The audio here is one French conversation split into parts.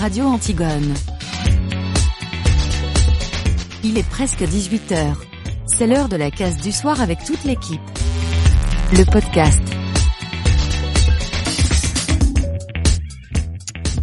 Radio Antigone. Il est presque 18h. C'est l'heure de la case du soir avec toute l'équipe. Le podcast.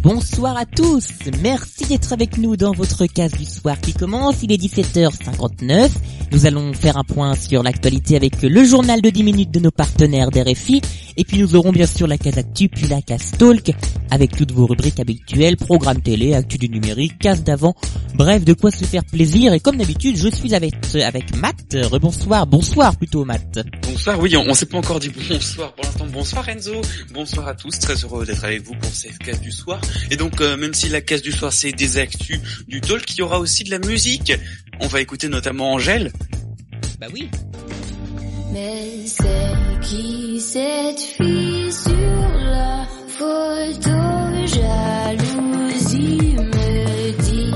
Bonsoir à tous, merci d'être avec nous dans votre case du soir qui commence, il est 17h59. Nous allons faire un point sur l'actualité avec le journal de 10 minutes de nos partenaires d'RFI et puis nous aurons bien sûr la case actu puis la case talk avec toutes vos rubriques habituelles, programme télé, actu du numérique, case d'avant, bref de quoi se faire plaisir. Et comme d'habitude je suis avec, avec Matt, rebonsoir, bonsoir plutôt Matt. Bonsoir, oui on, on s'est pas encore dit bonsoir pour l'instant, bonsoir Enzo, bonsoir à tous, très heureux d'être avec vous pour cette case du soir et donc euh, même si la case du soir c'est des actus du talk, il y aura aussi de la musique, on va écouter notamment Angèle. Bah oui. Mais c'est qui cette fille sur la photo Jalousie me dit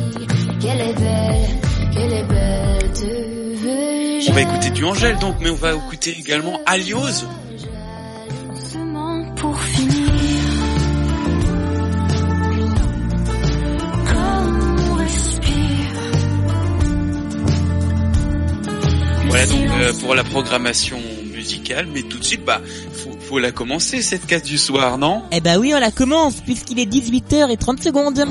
qu'elle est belle, qu'elle est belle, te veux On va écouter du Angèle donc, mais on va écouter également Aliose. Doucement pour finir. Voilà donc euh, pour la programmation musicale, mais tout de suite bah faut, faut la commencer cette case du soir, non? Eh bah oui on la commence puisqu'il est 18h30 secondes.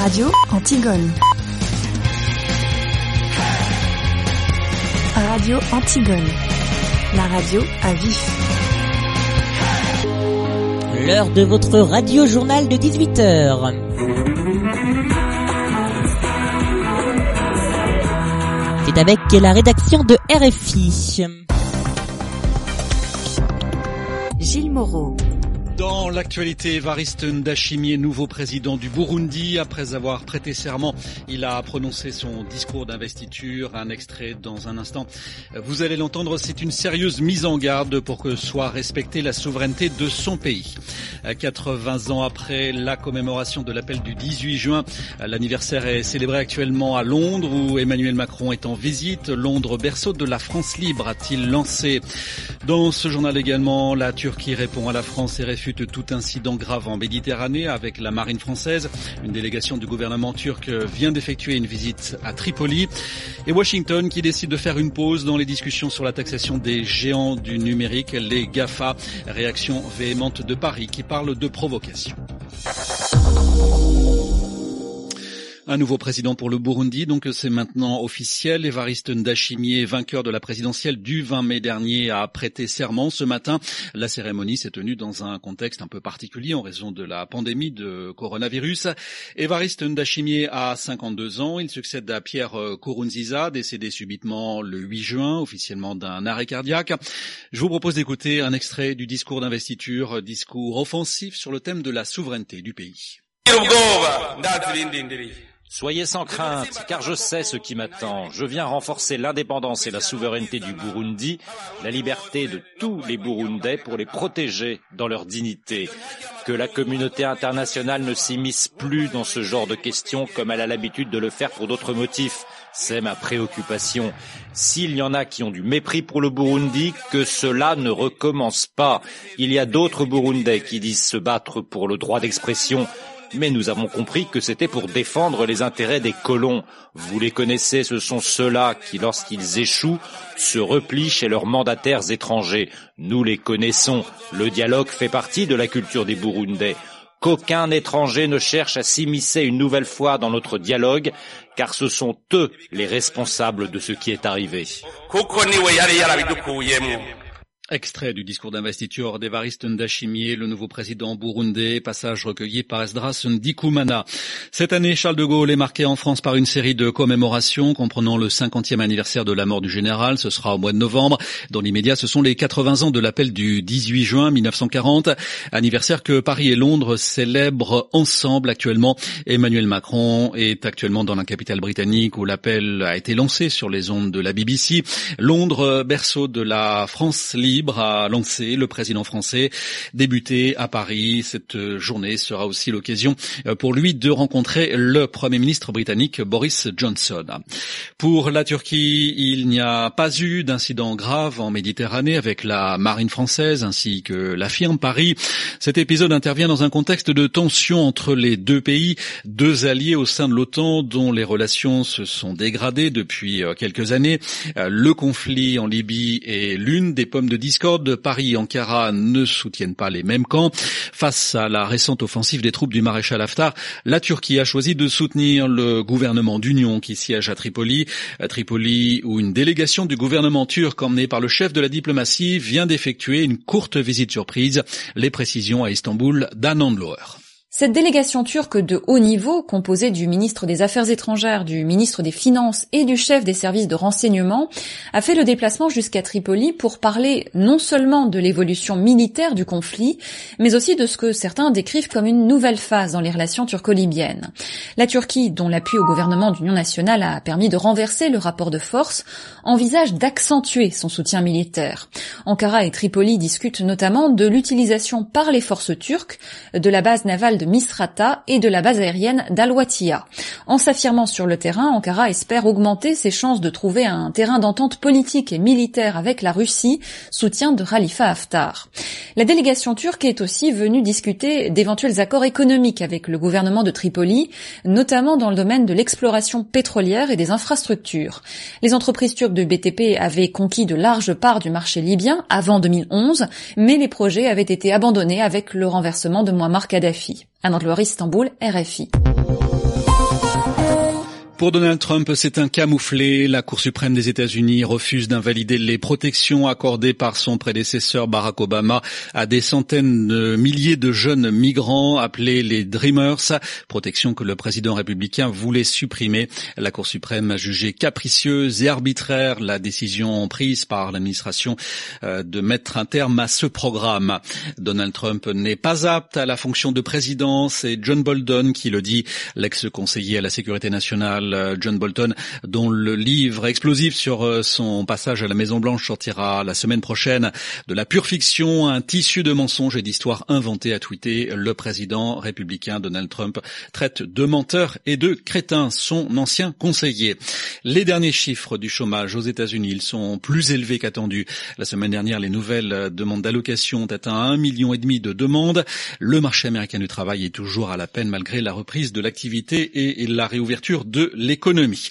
Radio Antigone. Radio Antigone. La radio à vif. L'heure de votre radio journal de 18h. C'est avec la rédaction de RFI. Gilles Moreau. Dans l'actualité, Evariste Ndashimie, nouveau président du Burundi, après avoir prêté serment, il a prononcé son discours d'investiture, un extrait dans un instant. Vous allez l'entendre, c'est une sérieuse mise en garde pour que soit respectée la souveraineté de son pays. 80 ans après la commémoration de l'appel du 18 juin, l'anniversaire est célébré actuellement à Londres où Emmanuel Macron est en visite. Londres, berceau de la France libre, a-t-il lancé. Dans ce journal également, la Turquie répond à la France et réfute tout incident grave en Méditerranée avec la marine française. Une délégation du gouvernement turc vient d'effectuer une visite à Tripoli. Et Washington qui décide de faire une pause dans les discussions sur la taxation des géants du numérique, les GAFA. Réaction véhémente de Paris qui parle de provocation. Un nouveau président pour le Burundi, donc c'est maintenant officiel. Évariste Ndashimie, vainqueur de la présidentielle du 20 mai dernier, a prêté serment ce matin. La cérémonie s'est tenue dans un contexte un peu particulier en raison de la pandémie de coronavirus. Évariste Ndashimie a 52 ans. Il succède à Pierre Kourounziza, décédé subitement le 8 juin, officiellement d'un arrêt cardiaque. Je vous propose d'écouter un extrait du discours d'investiture, discours offensif sur le thème de la souveraineté du pays. Soyez sans crainte, car je sais ce qui m'attend. Je viens renforcer l'indépendance et la souveraineté du Burundi, la liberté de tous les Burundais pour les protéger dans leur dignité. Que la communauté internationale ne s'immisce plus dans ce genre de questions comme elle a l'habitude de le faire pour d'autres motifs. C'est ma préoccupation. S'il y en a qui ont du mépris pour le Burundi, que cela ne recommence pas. Il y a d'autres Burundais qui disent se battre pour le droit d'expression mais nous avons compris que c'était pour défendre les intérêts des colons. Vous les connaissez, ce sont ceux-là qui, lorsqu'ils échouent, se replient chez leurs mandataires étrangers. Nous les connaissons. Le dialogue fait partie de la culture des Burundais. Qu'aucun étranger ne cherche à s'immiscer une nouvelle fois dans notre dialogue, car ce sont eux les responsables de ce qui est arrivé. Extrait du discours d'investiture d'Evariste Ndashimie, le nouveau président burundais, passage recueilli par Esdras Ndikumana. Cette année, Charles de Gaulle est marqué en France par une série de commémorations comprenant le 50e anniversaire de la mort du général, ce sera au mois de novembre. Dans l'immédiat, ce sont les 80 ans de l'appel du 18 juin 1940, anniversaire que Paris et Londres célèbrent ensemble actuellement. Emmanuel Macron est actuellement dans la capitale britannique où l'appel a été lancé sur les ondes de la BBC. Londres, berceau de la France libre, a lancé le président français, débuté à Paris. Cette journée sera aussi l'occasion pour lui de rencontrer le Premier ministre britannique Boris Johnson. Pour la Turquie, il n'y a pas eu d'incident grave en Méditerranée avec la marine française ainsi que l'affirme Paris. Cet épisode intervient dans un contexte de tension entre les deux pays, deux alliés au sein de l'OTAN dont les relations se sont dégradées depuis euh, quelques années. Euh, le conflit en Libye est l'une des pommes de discorde. Paris et Ankara ne soutiennent pas les mêmes camps. Face à la récente offensive des troupes du maréchal Haftar, la Turquie a choisi de soutenir le gouvernement d'union qui siège à Tripoli. À Tripoli, où une délégation du gouvernement turc emmenée par le chef de la diplomatie vient d'effectuer une courte visite surprise. Les précisions à Istanbul d'Anand Lohr. Cette délégation turque de haut niveau, composée du ministre des Affaires étrangères, du ministre des Finances et du chef des services de renseignement, a fait le déplacement jusqu'à Tripoli pour parler non seulement de l'évolution militaire du conflit, mais aussi de ce que certains décrivent comme une nouvelle phase dans les relations turco-libyennes. La Turquie, dont l'appui au gouvernement d'union nationale a permis de renverser le rapport de force, envisage d'accentuer son soutien militaire. Ankara et Tripoli discutent notamment de l'utilisation par les forces turques de la base navale de Misrata et de la base aérienne d'Al-Watiya. En s'affirmant sur le terrain, Ankara espère augmenter ses chances de trouver un terrain d'entente politique et militaire avec la Russie, soutien de Khalifa Haftar. La délégation turque est aussi venue discuter d'éventuels accords économiques avec le gouvernement de Tripoli, notamment dans le domaine de l'exploration pétrolière et des infrastructures. Les entreprises turques de BTP avaient conquis de larges parts du marché libyen avant 2011, mais les projets avaient été abandonnés avec le renversement de Muammar Kadhafi. Anne Istanbul, RFI. Pour Donald Trump, c'est un camouflé. La Cour suprême des États-Unis refuse d'invalider les protections accordées par son prédécesseur Barack Obama à des centaines de milliers de jeunes migrants appelés les Dreamers, protection que le président républicain voulait supprimer. La Cour suprême a jugé capricieuse et arbitraire la décision prise par l'administration euh, de mettre un terme à ce programme. Donald Trump n'est pas apte à la fonction de président, c'est John Bolton qui le dit, l'ex-conseiller à la sécurité nationale John Bolton, dont le livre explosif sur euh, son passage à la Maison Blanche sortira la semaine prochaine. De la pure fiction, un tissu de mensonges et d'histoires inventées, a tweeté le président républicain Donald Trump, traite de menteur et de crétin son ancien conseiller. Les derniers chiffres du chômage aux États-Unis, ils sont plus élevés qu'attendus. La semaine dernière, les nouvelles demandes d'allocation ont atteint un million et demi de demandes. Le marché américain du travail est toujours à la peine malgré la reprise de l'activité et la réouverture de l'économie.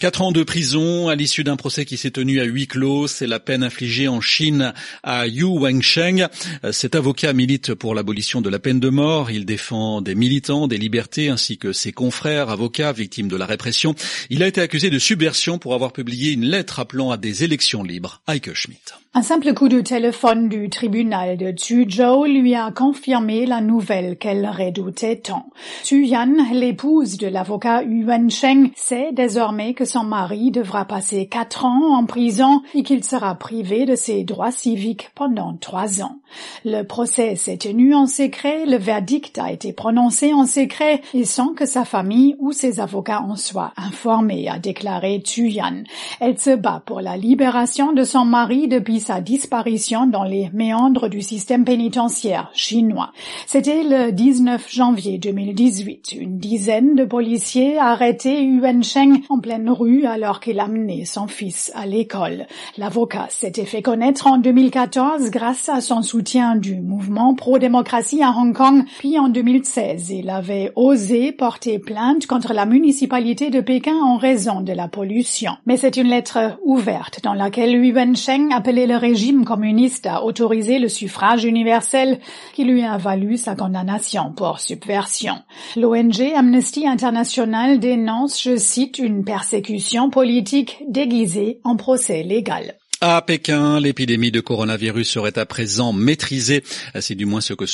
Quatre ans de prison à l'issue d'un procès qui s'est tenu à huis clos. C'est la peine infligée en Chine à Yu Wensheng. Cet avocat milite pour l'abolition de la peine de mort. Il défend des militants, des libertés, ainsi que ses confrères avocats victimes de la répression. Il a été accusé de subversion pour avoir publié une lettre appelant à des élections libres. Heike Schmidt. Un simple coup de téléphone du tribunal de Zhuzhou lui a confirmé la nouvelle qu'elle redoutait tant. Yan, l'épouse de l'avocat Yu Wensheng, sait désormais que son mari devra passer quatre ans en prison et qu'il sera privé de ses droits civiques pendant trois ans. Le procès s'est tenu en secret, le verdict a été prononcé en secret et sans que sa famille ou ses avocats en soient informés, a déclaré Yan. Elle se bat pour la libération de son mari depuis sa disparition dans les méandres du système pénitentiaire chinois. C'était le 19 janvier 2018. Une dizaine de policiers arrêtaient Yuan Sheng en pleine rue alors qu'il amenait son fils à l'école. L'avocat s'était fait connaître en 2014 grâce à son soutien du mouvement pro-démocratie à Hong Kong, puis en 2016, il avait osé porter plainte contre la municipalité de Pékin en raison de la pollution. Mais c'est une lettre ouverte dans laquelle Yuan Sheng appelait le régime communiste à autoriser le suffrage universel qui lui a valu sa condamnation pour subversion. L'ONG Amnesty International dénonce, je cite, une persécution politique déguisée en procès légal. À Pékin, l'épidémie de coronavirus serait à présent maîtrisée. C'est du moins ce que,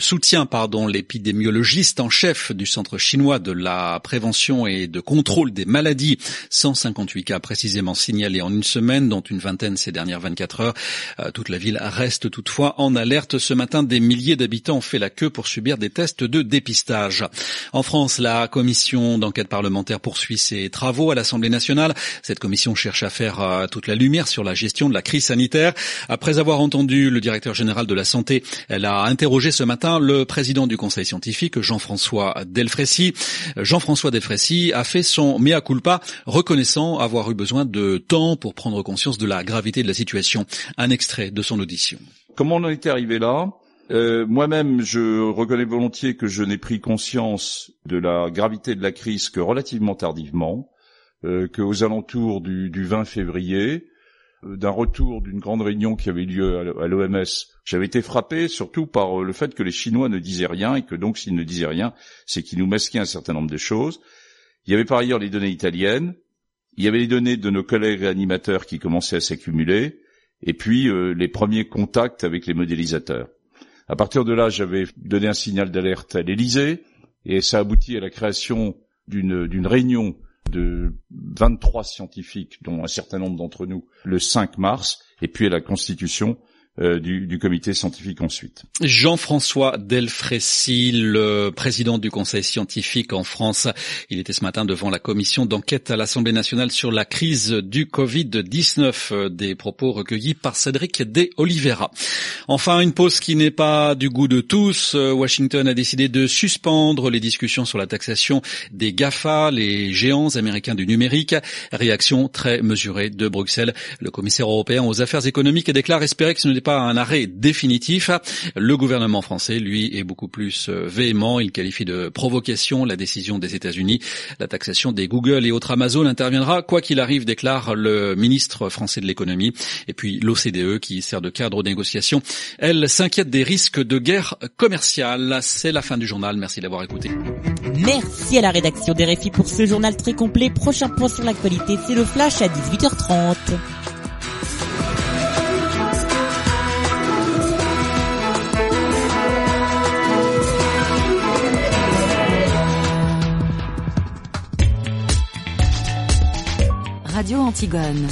soutient pardon l'épidémiologiste en chef du Centre chinois de la prévention et de contrôle des maladies. 158 cas précisément signalés en une semaine, dont une vingtaine ces dernières 24 heures. Euh, toute la ville reste toutefois en alerte. Ce matin, des milliers d'habitants ont fait la queue pour subir des tests de dépistage. En France, la commission d'enquête parlementaire poursuit ses travaux à l'Assemblée nationale. Cette commission cherche à faire euh, toute la lumière sur sur la gestion de la crise sanitaire. Après avoir entendu le directeur général de la santé, elle a interrogé ce matin le président du conseil scientifique, Jean-François Delfrécy. Jean-François Delfrécy a fait son mea culpa, reconnaissant avoir eu besoin de temps pour prendre conscience de la gravité de la situation. Un extrait de son audition. Comment on en était arrivé là? Euh, Moi-même, je reconnais volontiers que je n'ai pris conscience de la gravité de la crise que relativement tardivement, euh, qu'aux alentours du, du 20 février, d'un retour d'une grande réunion qui avait eu lieu à l'OMS, j'avais été frappé surtout par euh, le fait que les Chinois ne disaient rien et que donc s'ils ne disaient rien, c'est qu'ils nous masquaient un certain nombre de choses. Il y avait par ailleurs les données italiennes, il y avait les données de nos collègues réanimateurs qui commençaient à s'accumuler, et puis euh, les premiers contacts avec les modélisateurs. À partir de là, j'avais donné un signal d'alerte à l'Élysée, et ça aboutit à la création d'une réunion de 23 scientifiques, dont un certain nombre d'entre nous, le 5 mars, et puis à la constitution du, du, comité scientifique ensuite. Jean-François Delfrécy, le président du conseil scientifique en France, il était ce matin devant la commission d'enquête à l'Assemblée nationale sur la crise du Covid-19, euh, des propos recueillis par Cédric De Oliveira. Enfin, une pause qui n'est pas du goût de tous. Euh, Washington a décidé de suspendre les discussions sur la taxation des GAFA, les géants américains du numérique. Réaction très mesurée de Bruxelles. Le commissaire européen aux affaires économiques déclare espérer que ce n'est pas un arrêt définitif. Le gouvernement français, lui, est beaucoup plus euh, véhément. Il qualifie de provocation la décision des États-Unis. La taxation des Google et autres Amazon interviendra quoi qu'il arrive, déclare le ministre français de l'économie. Et puis l'OCDE, qui sert de cadre aux négociations, elle s'inquiète des risques de guerre commerciale. C'est la fin du journal. Merci d'avoir écouté. Merci à la rédaction des RFI pour ce journal très complet. Prochain point sur l'actualité, c'est le flash à 18h30. Radio Antigone.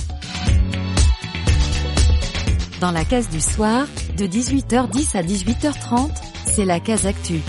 Dans la case du soir, de 18h10 à 18h30, c'est la case actu.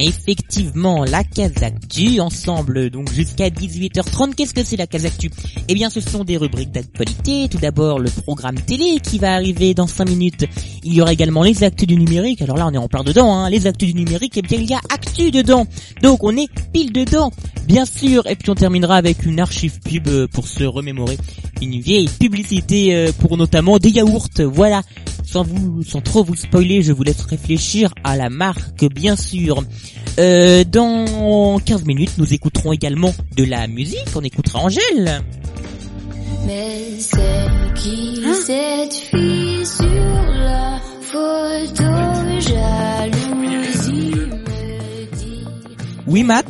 Effectivement, la case actu, ensemble, donc jusqu'à 18h30. Qu'est-ce que c'est la case actu? Eh bien, ce sont des rubriques d'actualité. Tout d'abord, le programme télé qui va arriver dans 5 minutes. Il y aura également les actus du numérique. Alors là, on est en plein dedans, hein. Les actus du numérique, eh bien, il y a actu dedans. Donc, on est pile dedans, bien sûr. Et puis, on terminera avec une archive pub euh, pour se remémorer une vieille publicité euh, pour notamment des yaourts. Voilà. Sans vous, sans trop vous spoiler, je vous laisse réfléchir à la marque, bien sûr. Euh, dans 15 minutes, nous écouterons également de la musique. On écoutera Angèle. Mais c'est qui cette fille sur la photo jalousie me dit Oui, Matt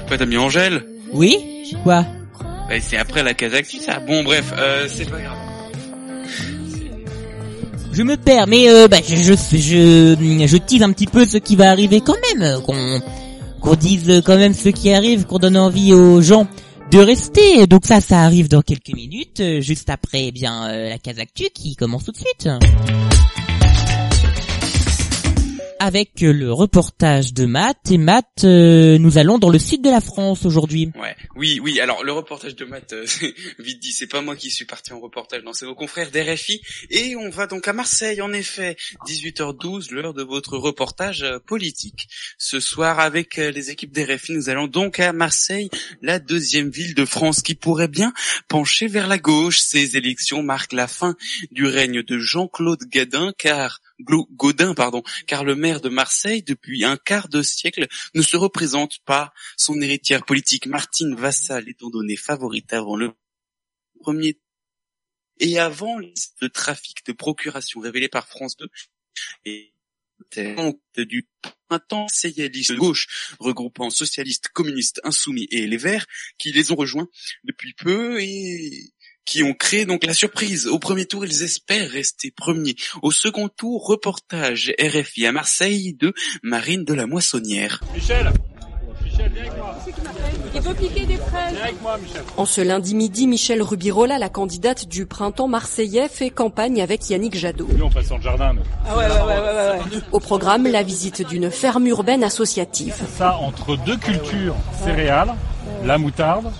Pourquoi t'as mis Angèle? Oui? Quoi? Bah, C'est après la case actu ça. Bon bref, euh, c'est pas grave. Je me perds, mais euh, bah, je, je, je, je tease un petit peu ce qui va arriver quand même. Qu'on qu'on dise quand même ce qui arrive, qu'on donne envie aux gens de rester. Donc ça, ça arrive dans quelques minutes, euh, juste après eh bien euh, la case actu qui commence tout de suite. Avec le reportage de Matt et Matt, euh, nous allons dans le sud de la France aujourd'hui. Ouais, oui, oui. Alors le reportage de Matt, euh, vite dit, c'est pas moi qui suis parti en reportage, non, c'est vos confrères d'RFI. Et on va donc à Marseille, en effet, 18h12, l'heure de votre reportage euh, politique. Ce soir, avec euh, les équipes d'RFI, nous allons donc à Marseille, la deuxième ville de France qui pourrait bien pencher vers la gauche. Ces élections marquent la fin du règne de Jean-Claude Gadin, car Gaudin, pardon, car le maire de Marseille, depuis un quart de siècle, ne se représente pas. Son héritière politique, Martine Vassal, étant donnée favorite avant le premier et avant le trafic de procuration révélé par France 2 et du printemps séyaliste de gauche regroupant socialistes, communistes, insoumis et les Verts qui les ont rejoints depuis peu et qui ont créé donc la surprise. Au premier tour, ils espèrent rester premiers. Au second tour, reportage RFI à Marseille de Marine de la Moissonnière. Michel Michel, viens avec moi. Il veut piquer des fraises. Viens avec moi, Michel. En ce lundi midi, Michel Rubirola, la candidate du printemps marseillais, fait campagne avec Yannick Jadot. Nous, on passe dans le jardin, nous. Ah ouais, ouais, ouais, ouais, ouais. Au programme, la visite d'une ferme urbaine associative. Ça, entre deux cultures céréales, La moutarde,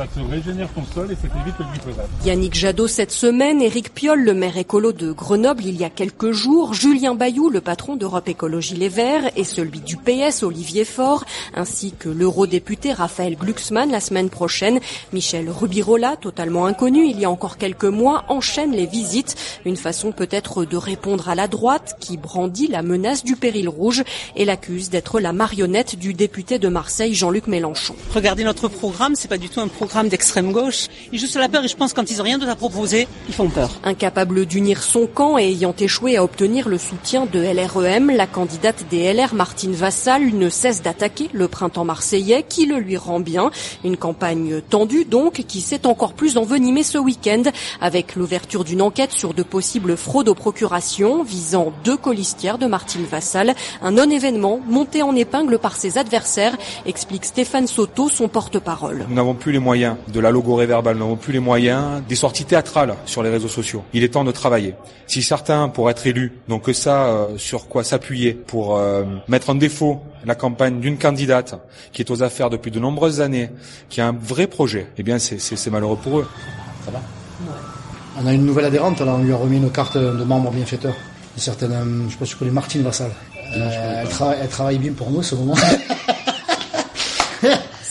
ça te régénère ton sol et ça t'évite le glyphosate. Yannick Jadot cette semaine, Éric Piolle, le maire écolo de Grenoble il y a quelques jours, Julien Bayou, le patron d'Europe Écologie Les Verts, et celui du PS, Olivier Faure, ainsi que l'eurodéputé Raphaël Glucksmann la semaine prochaine. Michel Rubirola, totalement inconnu il y a encore quelques mois, enchaîne les visites, une façon peut-être de répondre à la droite qui brandit la menace du péril rouge et l'accuse d'être la marionnette du député de Marseille Jean-Luc Mélenchon. Regardez notre programme, c'est pas du tout un programme d'extrême gauche. Ils jouent sur la peur et je pense quand ils ont rien d'autre à proposer, ils font peur. Incapable d'unir son camp et ayant échoué à obtenir le soutien de LREM, la candidate des LR Martine Vassal ne cesse d'attaquer le printemps marseillais qui le lui rend bien. Une campagne tendue donc qui s'est encore plus envenimée ce week-end avec l'ouverture d'une enquête sur de possibles fraudes aux procurations visant deux colistières de Martine Vassal. Un non-événement monté en épingle par ses adversaires, explique Stéphane Soto, son porte-parole. Nous n'avons plus les moyens de la logorée verbale, nous n'avons plus les moyens des sorties théâtrales sur les réseaux sociaux. Il est temps de travailler. Si certains, pour être élus, n'ont que ça euh, sur quoi s'appuyer pour euh, mettre en défaut la campagne d'une candidate qui est aux affaires depuis de nombreuses années, qui a un vrai projet, eh bien c'est malheureux pour eux. Ça va? On a une nouvelle adhérente, là, on lui a remis une carte de membre bienfaiteur. Une certaine, euh, je sais pas si tu connais Martine Vassal. Euh, elle, tra elle travaille bien pour nous, ce moment.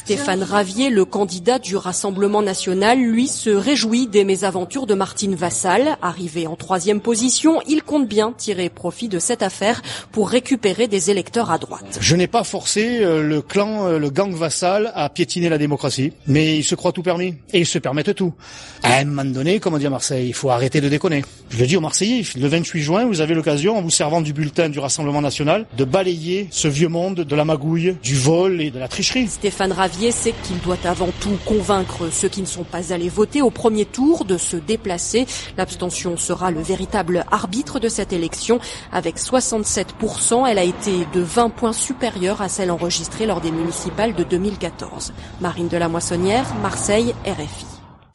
Stéphane Ravier, le candidat du Rassemblement national, lui se réjouit des mésaventures de Martine Vassal. Arrivé en troisième position, il compte bien tirer profit de cette affaire pour récupérer des électeurs à droite. Je n'ai pas forcé euh, le clan, euh, le gang Vassal à piétiner la démocratie, mais ils se croient tout permis et ils se permettent tout. À un moment donné, comme on dit à Marseille, il faut arrêter de déconner. Je le dis aux Marseillais, le 28 juin, vous avez l'occasion, en vous servant du bulletin du Rassemblement national, de balayer ce vieux monde de la magouille, du vol et de la tricherie. Stéphane Ravier c'est qu'il doit avant tout convaincre ceux qui ne sont pas allés voter au premier tour de se déplacer. L'abstention sera le véritable arbitre de cette élection. Avec 67%, elle a été de 20 points supérieure à celle enregistrée lors des municipales de 2014. Marine de la Moissonnière, Marseille, RFI.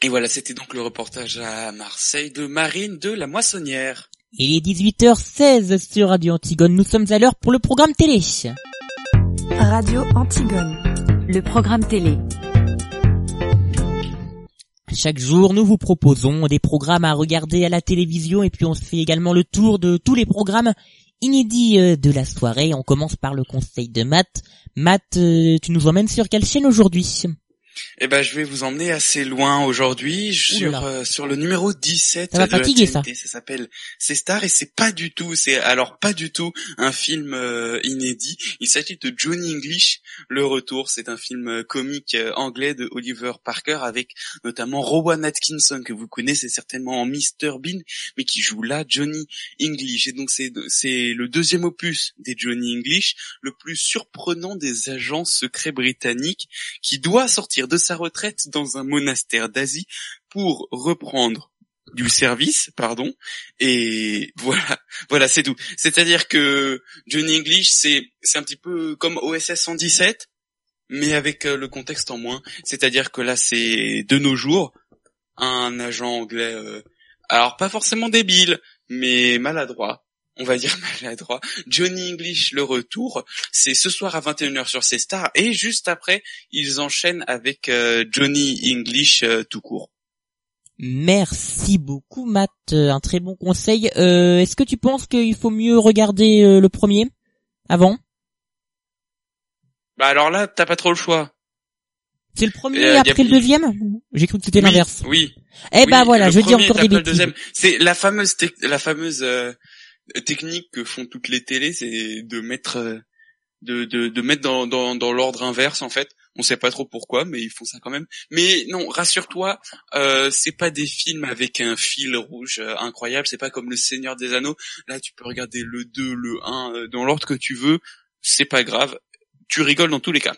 Et voilà, c'était donc le reportage à Marseille de Marine de la Moissonnière. Il est 18h16 sur Radio Antigone. Nous sommes à l'heure pour le programme télé. Radio Antigone le programme télé. Chaque jour, nous vous proposons des programmes à regarder à la télévision et puis on fait également le tour de tous les programmes inédits euh, de la soirée. On commence par le conseil de Matt. Matt, euh, tu nous emmènes sur quelle chaîne aujourd'hui? Eh ben, je vais vous emmener assez loin aujourd'hui sur euh, sur le numéro 17 ça de la fatiguer, ça. Ça s'appelle C'est Star et c'est pas du tout, c'est alors pas du tout un film euh, inédit. Il s'agit de Johnny English, Le Retour. C'est un film euh, comique anglais de Oliver Parker avec notamment Rowan Atkinson que vous connaissez certainement en Mr Bean, mais qui joue là Johnny English. Et donc c'est c'est le deuxième opus des Johnny English, le plus surprenant des agents secrets britanniques qui doit sortir de sa retraite dans un monastère d'Asie pour reprendre du service, pardon, et voilà, voilà, c'est tout. C'est-à-dire que Johnny English, c'est c'est un petit peu comme OSS 117, mais avec euh, le contexte en moins. C'est-à-dire que là, c'est de nos jours un agent anglais, euh, alors pas forcément débile, mais maladroit, on va dire maladroit. Johnny English le retour, c'est ce soir à 21h sur C Stars et juste après ils enchaînent avec euh, Johnny English euh, tout court. Merci beaucoup Matt, euh, un très bon conseil. Est-ce que tu penses qu'il faut mieux regarder le premier avant? Bah alors là t'as pas trop le choix. C'est le premier après le deuxième? J'ai cru que c'était l'inverse. Oui. Eh ben voilà, je dis encore des bêtises. C'est la fameuse la fameuse technique que font toutes les télés, c'est de mettre euh, de, mettre dans, l'ordre inverse en fait. On sait pas trop pourquoi, mais ils font ça quand même. Mais non, rassure-toi, euh, c'est pas des films avec un fil rouge euh, incroyable. C'est pas comme Le Seigneur des Anneaux. Là, tu peux regarder le 2, le 1, euh, dans l'ordre que tu veux. C'est pas grave. Tu rigoles dans tous les cas.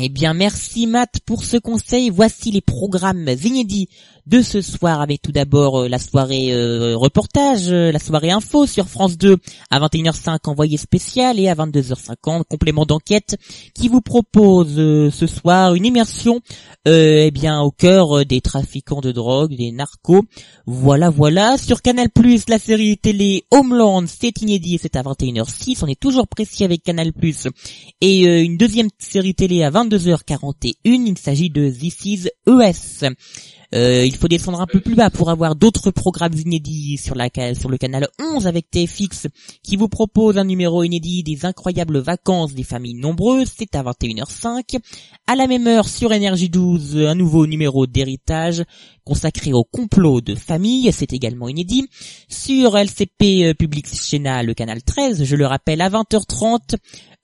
Eh bien, merci Matt pour ce conseil. Voici les programmes inédits de ce soir avec tout d'abord euh, la soirée euh, reportage, euh, la soirée info sur France 2 à 21h05 envoyé spécial et à 22h50 complément d'enquête qui vous propose ce soir une immersion eh bien au cœur des trafiquants de drogue, des narcos. Voilà voilà sur Canal+, la série télé Homeland, c'est inédit, c'est à 21h06, on est toujours précis avec Canal+. Et une deuxième série télé à 20 22h41. Il s'agit de This is ES. Euh, il faut descendre un peu plus bas pour avoir d'autres programmes inédits sur, la, sur le canal 11 avec TFX qui vous propose un numéro inédit des incroyables vacances des familles nombreuses. C'est à 21h05. À la même heure sur Énergie 12, un nouveau numéro d'héritage consacré au complot de famille. C'est également inédit. Sur LCP euh, Public Schéna, le canal 13, je le rappelle, à 20h30,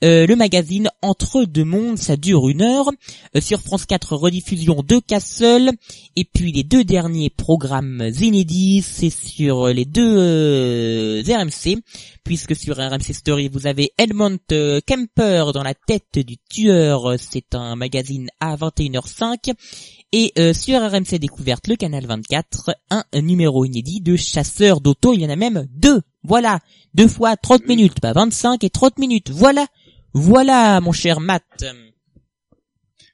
euh, le magazine Entre deux mondes, ça dure une heure. Euh, sur France 4, rediffusion de Castle. Et puis les deux derniers programmes inédits, c'est sur les deux euh, RMC. Puisque sur RMC Story, vous avez Edmond Kemper dans la tête du tueur. C'est un magazine à 21h05. Et sur RMC Découverte, le canal 24, un numéro inédit de chasseurs d'auto. Il y en a même deux. Voilà. Deux fois 30 minutes. Pas 25 et 30 minutes. Voilà voilà, mon cher Matt.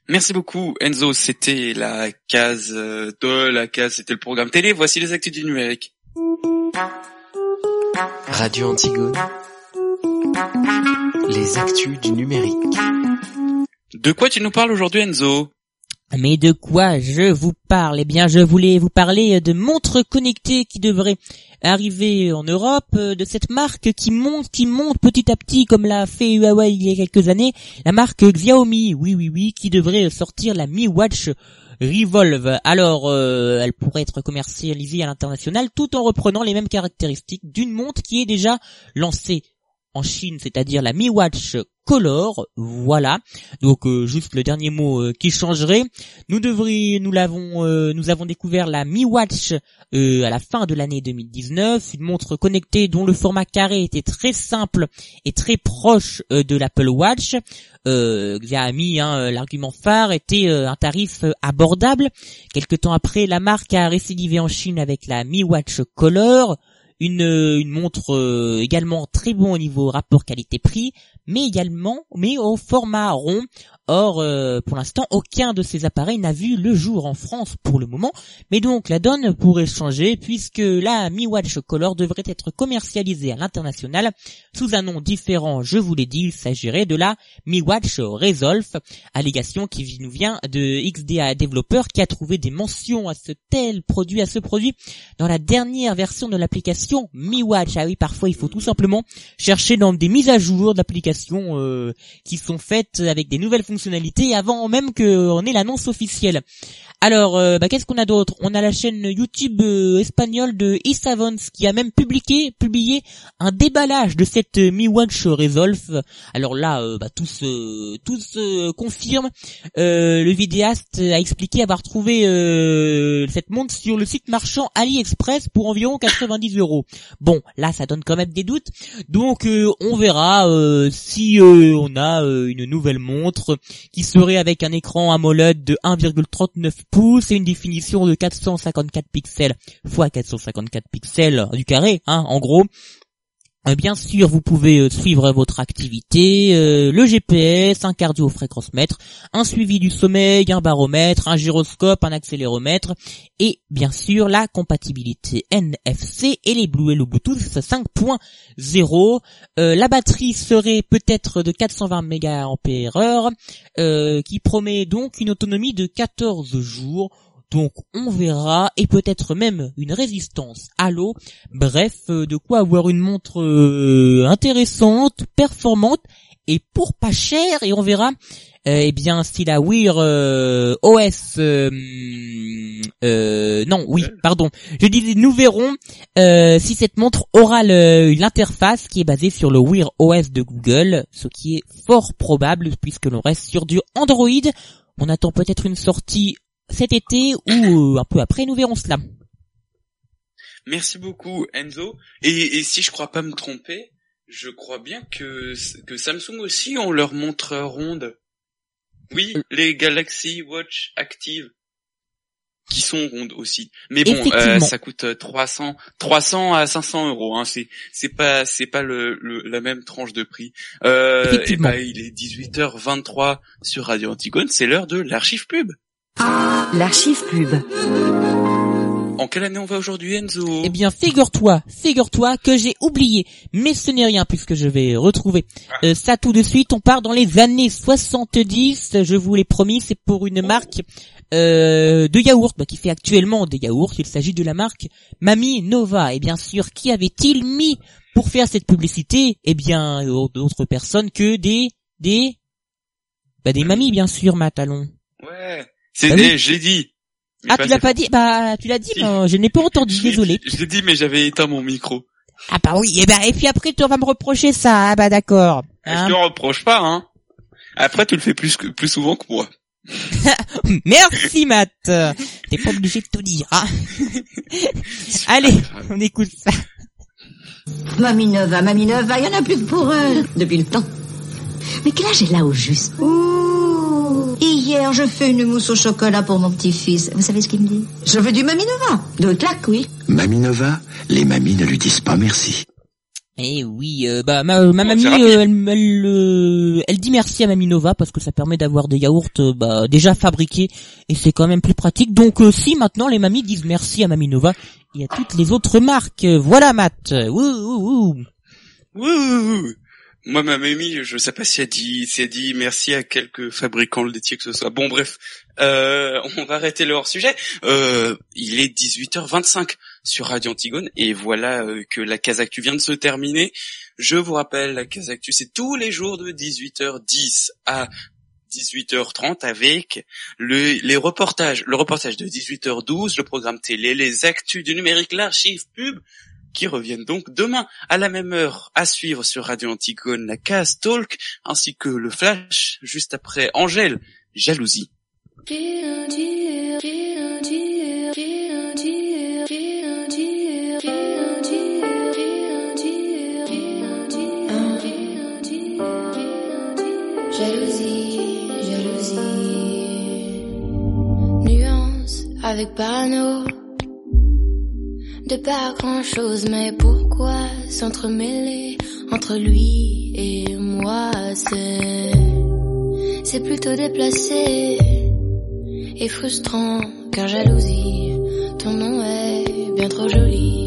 Merci beaucoup Enzo, c'était la case euh, de la case, c'était le programme télé. Voici les actus du numérique. Radio Antigone. Les actus du numérique. De quoi tu nous parles aujourd'hui Enzo? Mais de quoi je vous parle? Eh bien, je voulais vous parler de montres connectées qui devraient arrivé en Europe euh, de cette marque qui monte, qui monte petit à petit comme l'a fait Huawei il y a quelques années, la marque Xiaomi, oui oui oui, qui devrait sortir la Mi Watch Revolve. Alors, euh, elle pourrait être commercialisée à l'international tout en reprenant les mêmes caractéristiques d'une montre qui est déjà lancée en Chine, c'est-à-dire la Mi Watch Color, voilà. Donc euh, juste le dernier mot euh, qui changerait. Nous devrions, nous l'avons, euh, nous avons découvert la Mi Watch à la fin de l'année 2019, une montre connectée dont le format carré était très simple et très proche de l'Apple Watch. Xiaomi, hein, l'argument phare était un tarif abordable. Quelque temps après, la marque a récidivé en Chine avec la Mi Watch Color une, une montre également très bon au niveau rapport qualité-prix, mais également mais au format rond. Or, euh, pour l'instant, aucun de ces appareils n'a vu le jour en France pour le moment, mais donc la donne pourrait changer puisque la Mi Watch Color devrait être commercialisée à l'international sous un nom différent, je vous l'ai dit, il s'agirait de la Mi Watch Resolve, allégation qui nous vient de XDA développeur qui a trouvé des mentions à ce tel produit, à ce produit dans la dernière version de l'application Mi Watch. Ah oui, parfois il faut tout simplement chercher dans des mises à jour d'applications euh, qui sont faites avec des nouvelles avant même qu'on ait l'annonce officielle. Alors, euh, bah, qu'est-ce qu'on a d'autre? On a la chaîne YouTube euh, espagnole de Isavons qui a même publié, publié un déballage de cette Mi Watch Resolve. Alors là, bah, tout se, tout se confirme. le vidéaste a expliqué avoir trouvé cette montre sur le site marchand AliExpress pour environ 90 euros. Bon, là, ça donne quand même des doutes. Donc, on verra si euh, on a euh, une nouvelle montre qui serait avec un écran AMOLED de 1,39 pouces et une définition de 454 pixels x 454 pixels du carré, hein, en gros, bien sûr, vous pouvez euh, suivre votre activité, euh, le GPS, un cardio-fréquencemètre, un suivi du sommeil, un baromètre, un gyroscope, un accéléromètre, et bien sûr la compatibilité NFC et les Blue et le Bluetooth 5.0. la batterie serait peut-être de 420 mAh, qui promet donc une autonomie de 14 jours donc on verra, et peut-être même une résistance. À l'eau. Bref, euh, de quoi avoir une montre euh, intéressante, performante, et pour pas cher, et on verra. Euh, eh bien si la Wear OS non oui pardon. Je disais nous verrons si cette montre aura l'interface qui est basée sur le Wear OS de Google ce qui est fort probable puisque l'on reste sur du Android. On attend peut-être une sortie cet été ou euh, un peu après, nous verrons cela. Merci beaucoup Enzo. Et, si je crois pas me tromper, je crois bien que, que Samsung aussi ont leur montre ronde. Oui, euh. les Galaxy Watch Active qui sont rondes aussi. Mais bon, euh, ça coûte 300, 300 à 500 euros. Hein. C'est c'est pas c'est pas le, la même tranche de prix. Euh, et ben, il est 18h23 sur Radio Antigone. C'est l'heure de l'archive pub. L'archive pub. En quelle année on va aujourd'hui, Enzo? Eh bien, figure-toi, figure-toi que j'ai oublié, mais ce n'est rien puisque je vais retrouver euh, ça tout de suite. On part dans les années 70, je vous l'ai promis, c'est pour une marque euh, de yaourt bah, qui fait actuellement des yaourts. Il s'agit de la marque Mamie Nova. Et bien sûr, qui avait-il mis pour faire cette publicité? Eh bien, d'autres personnes que des des bah, des mamies, bien sûr, Matalon. Ouais, c'est Bah des, oui. je l'ai dit. Mais Ah, tu l'as pas dit? Bah, tu l'as dit, Si. mais je n'ai pas entendu. Désolé. Je l'ai dit, mais j'avais éteint mon micro. Ah bah oui. Et ben et puis après, tu vas me reprocher ça. Ah bah d'accord. Hein Je te reproche pas, hein. Après, tu le fais plus que, plus souvent que moi. Merci Matt. T'es pas obligé de tout dire. Hein Allez, on écoute ça. Mamie Nova, Mamie Nova, il y en a plus que pour elle depuis le temps. Mais quel âge elle a au juste? Ouh Hier, je fais une mousse au chocolat pour mon petit-fils. Vous savez ce qu'il me dit? Je veux du Mamie Nova. De claque, oui. Mamie Nova, les mamies ne lui disent pas merci. Eh oui, euh, bah ma, ma Bon, mamie, euh, elle, elle, euh, elle dit merci à Mamie Nova parce que ça permet d'avoir des yaourts euh, bah, déjà fabriqués et c'est quand même plus pratique. Donc euh, si maintenant les mamies disent merci à Mamie Nova et à toutes les autres marques, euh, voilà Matt. Ouh, ouh, ouh. Wouh Moi, ma mamie, je sais pas si elle dit, si elle dit merci à quelques fabricants laitiers que ce soit. Bon, bref, euh, on va arrêter le hors-sujet. Euh, il est 18h25 sur Radio Antigone et voilà euh, que la Casactu vient de se terminer. Je vous rappelle, la Casactu, c'est tous les jours de 18h10 à 18h30 avec le, les reportages, le reportage de 18h12, le programme télé, les actus du numérique, l'archive pub, qui reviennent donc demain à la même heure à suivre sur Radio Antigone, la case Talk, ainsi que le flash juste après Angèle, Jalousie. Jalousie, jalousie. Nuance avec parano. De pas grand chose, mais pourquoi s'entremêler entre lui et moi? C'est, c'est plutôt déplacé et frustrant, car jalousie, ton nom est bien trop joli.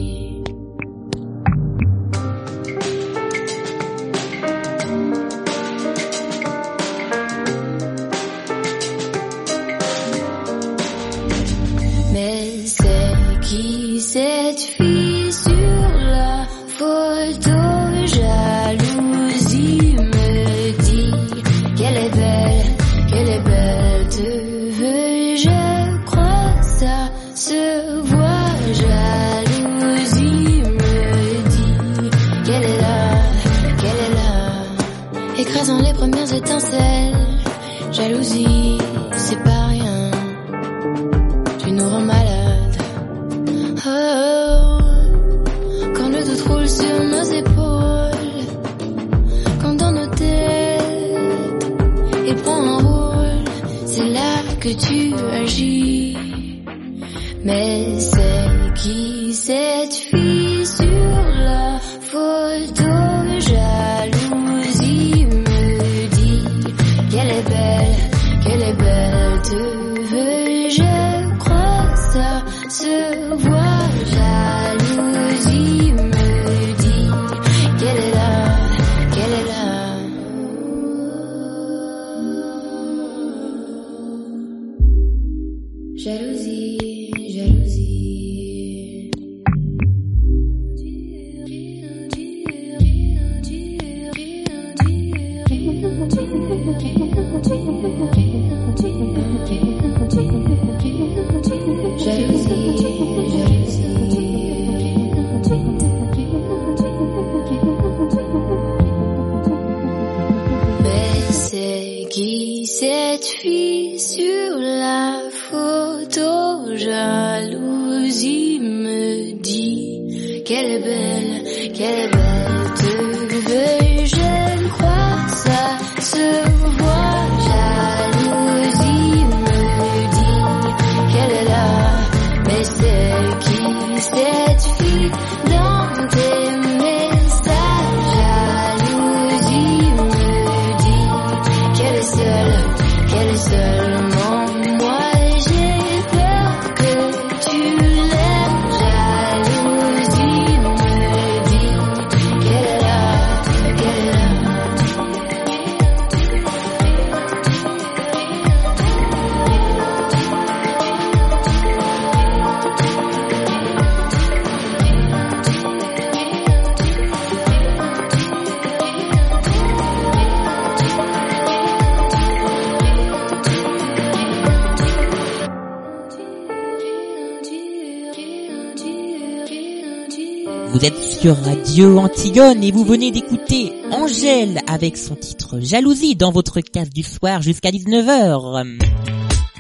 Sur Radio Antigone et vous venez d'écouter Angèle avec son titre Jalousie dans votre case du soir jusqu'à 19h.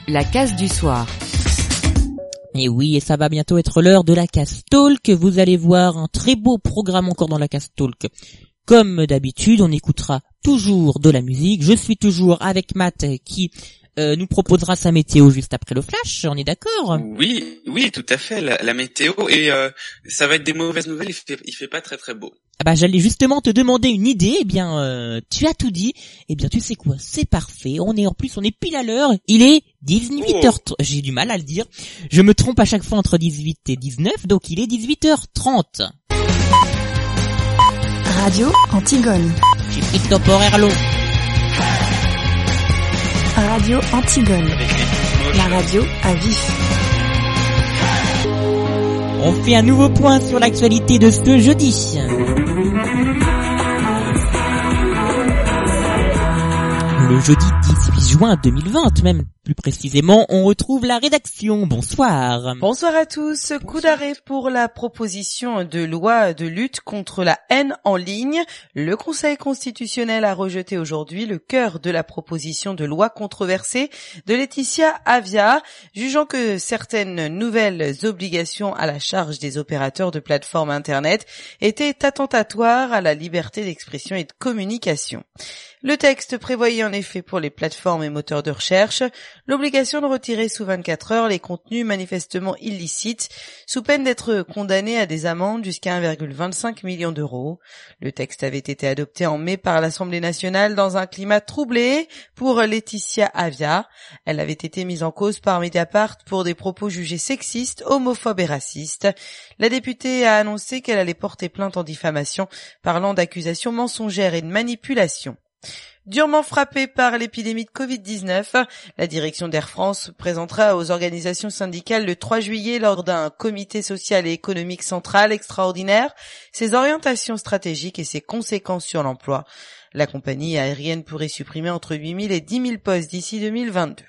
La case du soir. Et oui, et ça va bientôt être l'heure de la case talk. Vous allez voir un très beau programme encore dans la case talk. Comme d'habitude, on écoutera toujours de la musique. Je suis toujours avec Matt qui euh, nous proposera sa météo juste après le flash, on est d'accord? Oui, oui, tout à fait, la, la météo, et euh, ça va être des mauvaises nouvelles, il fait, il fait pas très très beau. Ah bah j'allais justement te demander une idée, eh bien euh, tu as tout dit, eh bien tu sais quoi, c'est parfait, on est en plus, on est pile à l'heure, il est 18h, j'ai du mal à le dire, je me trompe à chaque fois entre 18 et 19, donc il est 18h30. Radio Antigone. J'ai pris le temporaire long. Radio Antigone. La radio à vif. On fait un nouveau point sur l'actualité de ce jeudi. Le jeudi 18 juin 2020, même plus précisément, on retrouve la rédaction. Bonsoir. Bonsoir à tous. Coup d'arrêt pour la proposition de loi de lutte contre la haine en ligne. Le Conseil constitutionnel a rejeté aujourd'hui le cœur de la proposition de loi controversée de Laetitia Avia, jugeant que certaines nouvelles obligations à la charge des opérateurs de plateformes Internet étaient attentatoires à la liberté d'expression et de communication. Le texte prévoyait en effet pour les plateformes et moteurs de recherche l'obligation de retirer sous 24 heures les contenus manifestement illicites, sous peine d'être condamnés à des amendes jusqu'à 1,25 million d'euros. Le texte avait été adopté en mai par l'Assemblée nationale dans un climat troublé pour Laetitia Avia. Elle avait été mise en cause par Mediapart pour des propos jugés sexistes, homophobes et racistes. La députée a annoncé qu'elle allait porter plainte en diffamation, parlant d'accusations mensongères et de manipulation. Durement frappée par l'épidémie de Covid-19, la direction d'Air France présentera aux organisations syndicales le 3 juillet lors d'un comité social et économique central extraordinaire ses orientations stratégiques et ses conséquences sur l'emploi. La compagnie aérienne pourrait supprimer entre 8 000 et 10 000 postes d'ici 2022.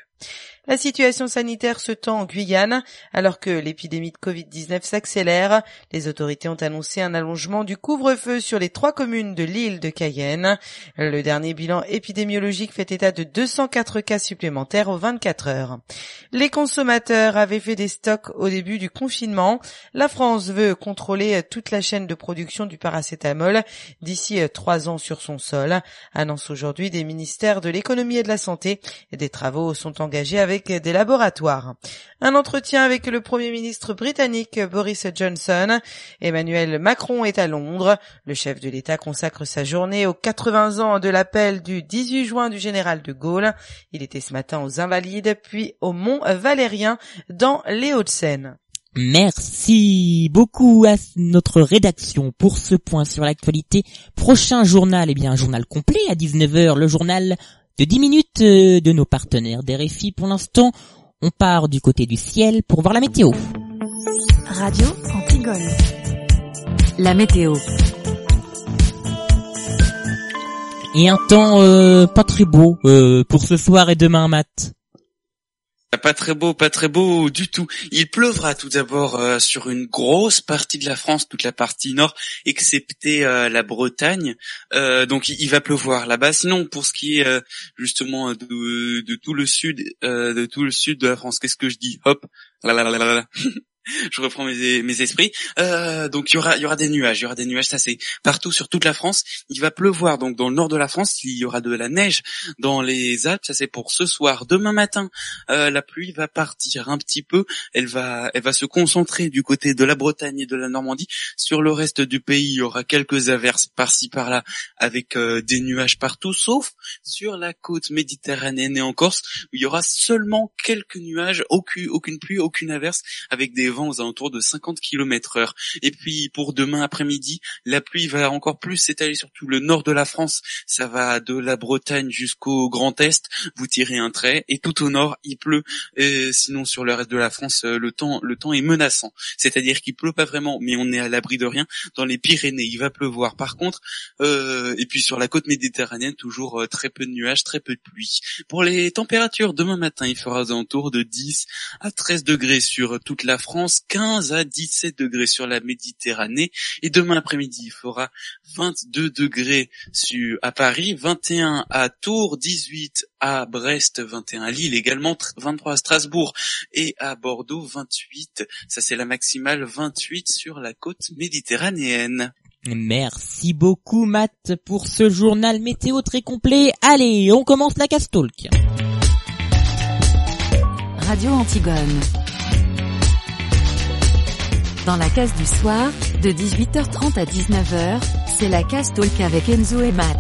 La situation sanitaire se tend en Guyane alors que l'épidémie de Covid-19 s'accélère. Les autorités ont annoncé un allongement du couvre-feu sur les trois communes de l'île de Cayenne. Le dernier bilan épidémiologique fait état de 204 cas supplémentaires aux 24 heures. Les consommateurs avaient fait des stocks au début du confinement. La France veut contrôler toute la chaîne de production du paracétamol d'ici trois ans sur son sol. Annonce aujourd'hui des ministères de l'économie et de la santé. Des travaux sont engagés avec avec des laboratoires. Un entretien avec le Premier ministre britannique Boris Johnson. Emmanuel Macron est à Londres. Le chef de l'État consacre sa journée aux 80 ans de l'appel du 18 juin du général de Gaulle. Il était ce matin aux Invalides, puis au Mont Valérien dans les Hauts-de-Seine. Merci beaucoup à notre rédaction pour ce point sur l'actualité. Prochain journal, eh bien un journal complet à 19h, le journal de 10 minutes euh, de nos partenaires des récits. Pour l'instant, on part du côté du ciel pour voir la météo. Radio Antigone. La météo. Et un temps euh, pas très beau euh, pour ce soir et demain, Matt. Pas très beau, pas très beau du tout. Il pleuvra tout d'abord euh, sur une grosse partie de la France, toute la partie nord, excepté euh, la Bretagne. Euh, donc il, va pleuvoir là-bas. Sinon, pour ce qui est justement de, tout le sud, de tout le sud de la France, qu'est-ce que je dis? Hop. je reprends mes, mes esprits. Euh, donc il y aura y aura des nuages, il y aura des nuages, ça c'est partout sur toute la France. Il va pleuvoir donc dans le nord de la France, il y aura de la neige dans les Alpes, ça c'est pour ce soir. Demain matin, euh, la pluie va partir un petit peu, elle va elle va se concentrer du côté de la Bretagne et de la Normandie. Sur le reste du pays, il y aura quelques averses par-ci par-là avec euh, des nuages partout, sauf sur la côte méditerranéenne et en Corse où il y aura seulement quelques nuages, aucune aucune pluie, aucune averse avec des aux alentours de 50 km. Et puis pour demain après-midi, la pluie va encore plus s'étaler sur tout le nord de la France. Ça va de la Bretagne jusqu'au Grand Est. Vous tirez un trait et tout au nord, il pleut. Et sinon sur le reste de la France, euh, le temps, le temps est menaçant. C'est-à-dire qu'il pleut pas vraiment, mais on est à l'abri de rien. Dans les Pyrénées, il va pleuvoir. Par contre, euh, et puis sur la côte méditerranéenne, toujours euh, très peu de nuages, très peu de pluie. Pour les températures, demain matin, il fera aux alentours de 10 à 13 degrés sur toute la France France, 15 à 17 degrés sur la Méditerranée. Et demain après-midi, il fera 22 degrés sur, à Paris, 21 à Tours, 18 à Brest, 21 à Lille, également 23 à Strasbourg et à Bordeaux, 28. Ça c'est la maximale 28 sur la côte méditerranéenne. Merci beaucoup Matt pour ce journal météo très complet. Allez, on commence la Castalk. Radio Antigone. Dans la case du soir, de 18h30 à 19h, c'est la case talk avec Enzo et Matt.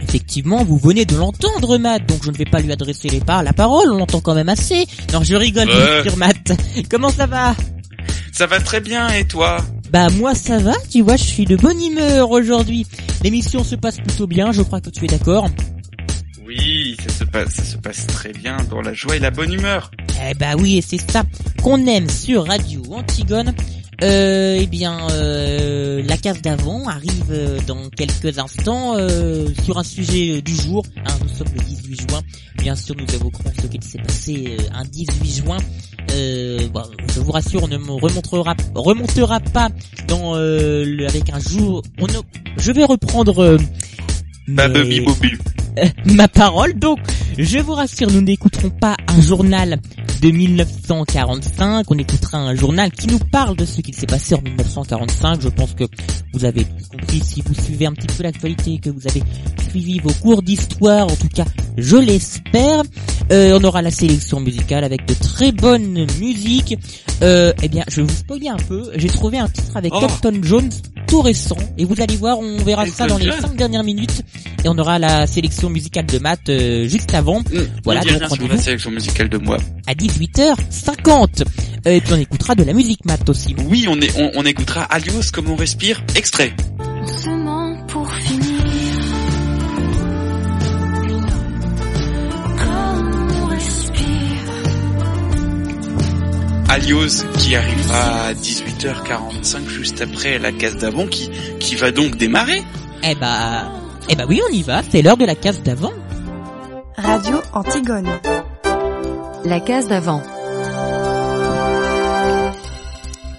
Effectivement, vous venez de l'entendre, Matt, donc je ne vais pas lui adresser les par la parole, on l'entend quand même assez. Non, je rigole, bien sûr, Matt. Comment ça va? Ça va très bien et toi? Bah moi ça va, tu vois, je suis de bonne humeur aujourd'hui. L'émission se passe plutôt bien, je crois que tu es d'accord. Oui, ça se passe, ça se passe très bien dans la joie et la bonne humeur. Eh bah oui, et c'est ça qu'on aime sur Radio Antigone. Euh, eh bien, euh, la case d'avant arrive euh, dans quelques instants euh, sur un sujet euh, du jour. Hein, nous sommes le 18 juin. Bien sûr, nous évoquerons ce qui s'est passé euh, un 18 juin. Euh, bon, je vous rassure, on ne remontera, remontera pas dans le- avec un jour. On je vais reprendre Bobby Bobby. euh, ma parole. Donc, je vous rassure, nous n'écouterons pas un journal de 1945. On écoutera un journal qui nous parle de ce qu'il s'est passé en 1945. Je pense que vous avez compris si vous suivez un petit peu l'actualité, que vous avez suivi vos cours d'histoire. En tout cas, je l'espère. Euh, on aura la sélection musicale avec de très bonnes musiques. Euh, eh bien, je vais vous spoiler un peu. J'ai trouvé un titre avec Oh. Elton Jones tout récent. Et vous allez voir, on verra ça dans les John. cinq dernières minutes. Et on aura la sélection musicale de Matt euh, juste avant. Voilà, on dit donc rendez-vous la sélection musicale de moi. à 18h50. Euh, Et puis on écoutera de la musique, Matt, aussi. Oui, on, est, on, on écoutera Alios comme on respire, extrait. Alios qui arrivera à 18h45 juste après la case d'avant qui, qui va donc démarrer. Eh bah, eh bah oui, on y va. C'est l'heure de la case d'avant. Radio Antigone. La case d'avant.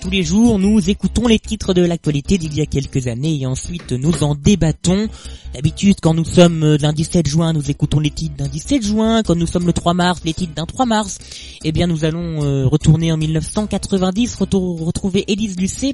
Tous les jours, nous écoutons les titres de l'actualité d'il y a quelques années et ensuite nous en débattons. D'habitude, quand nous sommes euh, d'un 17 juin, nous écoutons les titres d'un 17 juin. Quand nous sommes le 3 mars, les titres d'un 3 mars. Eh bien, nous allons euh, retourner en 1990, retour- retrouver Élise Lucet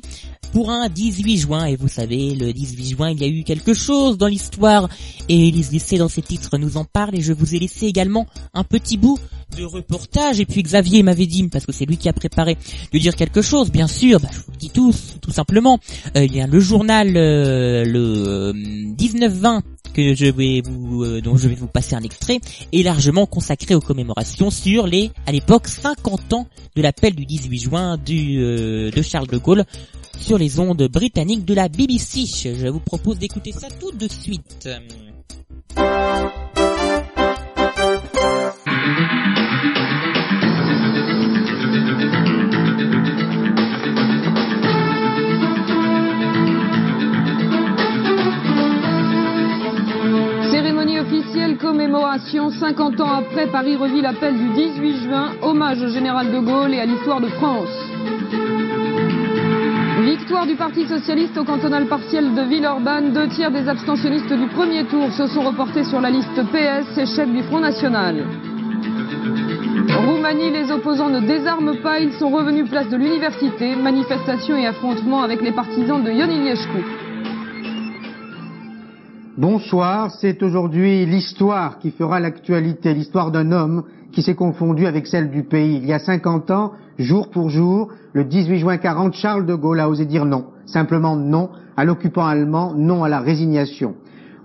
pour un 18 juin. Et vous savez, le 18 juin, il y a eu quelque chose dans l'histoire. Et Élise Lucet, dans ses titres, nous en parle. Et je vous ai laissé également un petit bout de reportage. Et puis Xavier m'avait dit, parce que c'est lui qui a préparé, de dire quelque chose. Bien sûr, bah, je vous le dis tous, tout simplement. Euh, il y a le journal, euh, le 19-20 que je vais euh, dont je vais vous passer un extrait, est largement consacré aux commémorations sur les, à l'époque, 50 ans de l'appel du 18 juin euh, de Charles de Gaulle sur les ondes britanniques de la BBC. Je vous propose d'écouter ça tout de suite. Commémoration, 50 ans après, Paris revit l'appel du 18 juin, hommage au général de Gaulle et à l'histoire de France. Victoire du Parti Socialiste au cantonal partiel de Villeurbanne, deux tiers des abstentionnistes du premier tour se sont reportés sur la liste PS, échec du Front National. Roumanie, les opposants ne désarment pas, ils sont revenus place de l'université, manifestation et affrontements avec les partisans de Ion Iliescu. Bonsoir, c'est aujourd'hui l'histoire qui fera l'actualité, l'histoire d'un homme qui s'est confondu avec celle du pays. Il y a 50 ans, jour pour jour, le 18 juin 40, Charles de Gaulle a osé dire non, simplement non à l'occupant allemand, non à la résignation.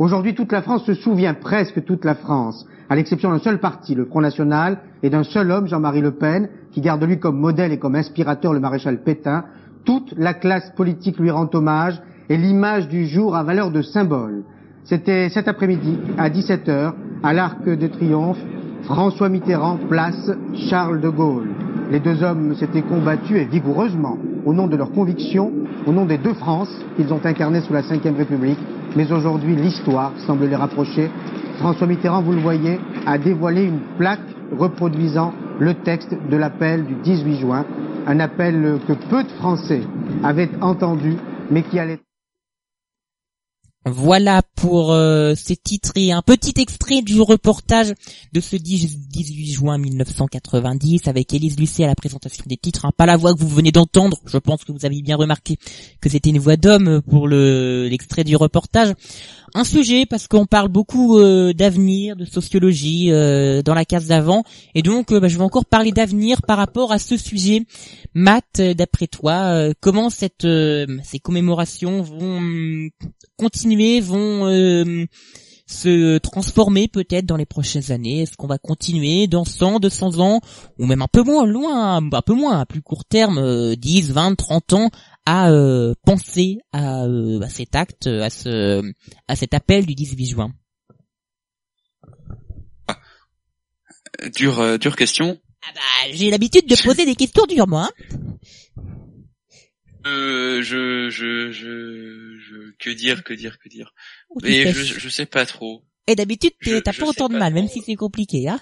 Aujourd'hui, toute la France se souvient, presque toute la France, à l'exception d'un seul parti, le Front National, et d'un seul homme, Jean-Marie Le Pen, qui garde lui comme modèle et comme inspirateur le maréchal Pétain. Toute la classe politique lui rend hommage et l'image du jour a valeur de symbole. C'était cet après-midi, à 17h, à l'Arc de Triomphe, François Mitterrand, place Charles de Gaulle. Les deux hommes s'étaient combattus et vigoureusement au nom de leurs convictions, au nom des deux France qu'ils ont incarnées sous la Ve République. Mais aujourd'hui, l'histoire semble les rapprocher. François Mitterrand, vous le voyez, a dévoilé une plaque reproduisant le texte de l'appel du 18 juin, un appel que peu de Français avaient entendu, mais qui allait voilà pour euh, ces titres et un petit extrait du reportage de ce 18 juin 1990 avec Élise Lucet à la présentation des titres. Hein. Pas la voix que vous venez d'entendre, je pense que vous avez bien remarqué que c'était une voix d'homme pour le l'extrait du reportage. Un sujet parce qu'on parle beaucoup euh, d'avenir, de sociologie euh, dans la case d'avant et donc bah, je vais encore parler d'avenir par rapport à ce sujet. Matt, d'après toi, comment ces commémorations vont continuer, vont euh, se transformer peut-être dans les prochaines années? Est-ce qu'on va continuer dans 100, 200 ans, ou même un peu moins, loin, un peu moins, à plus court terme, 10, 20, 30 ans, à euh, penser à, euh, à, cet acte, à ce, à cet appel du 18 juin Dure, dure question. Ah bah, j'ai l'habitude de poser des questions dures, moi. Hein. Euh, je, je, je, je, que dire, que dire, que dire. Mais je, je sais pas trop. Et d'habitude, t'as pas autant de mal, même si c'est compliqué, hein.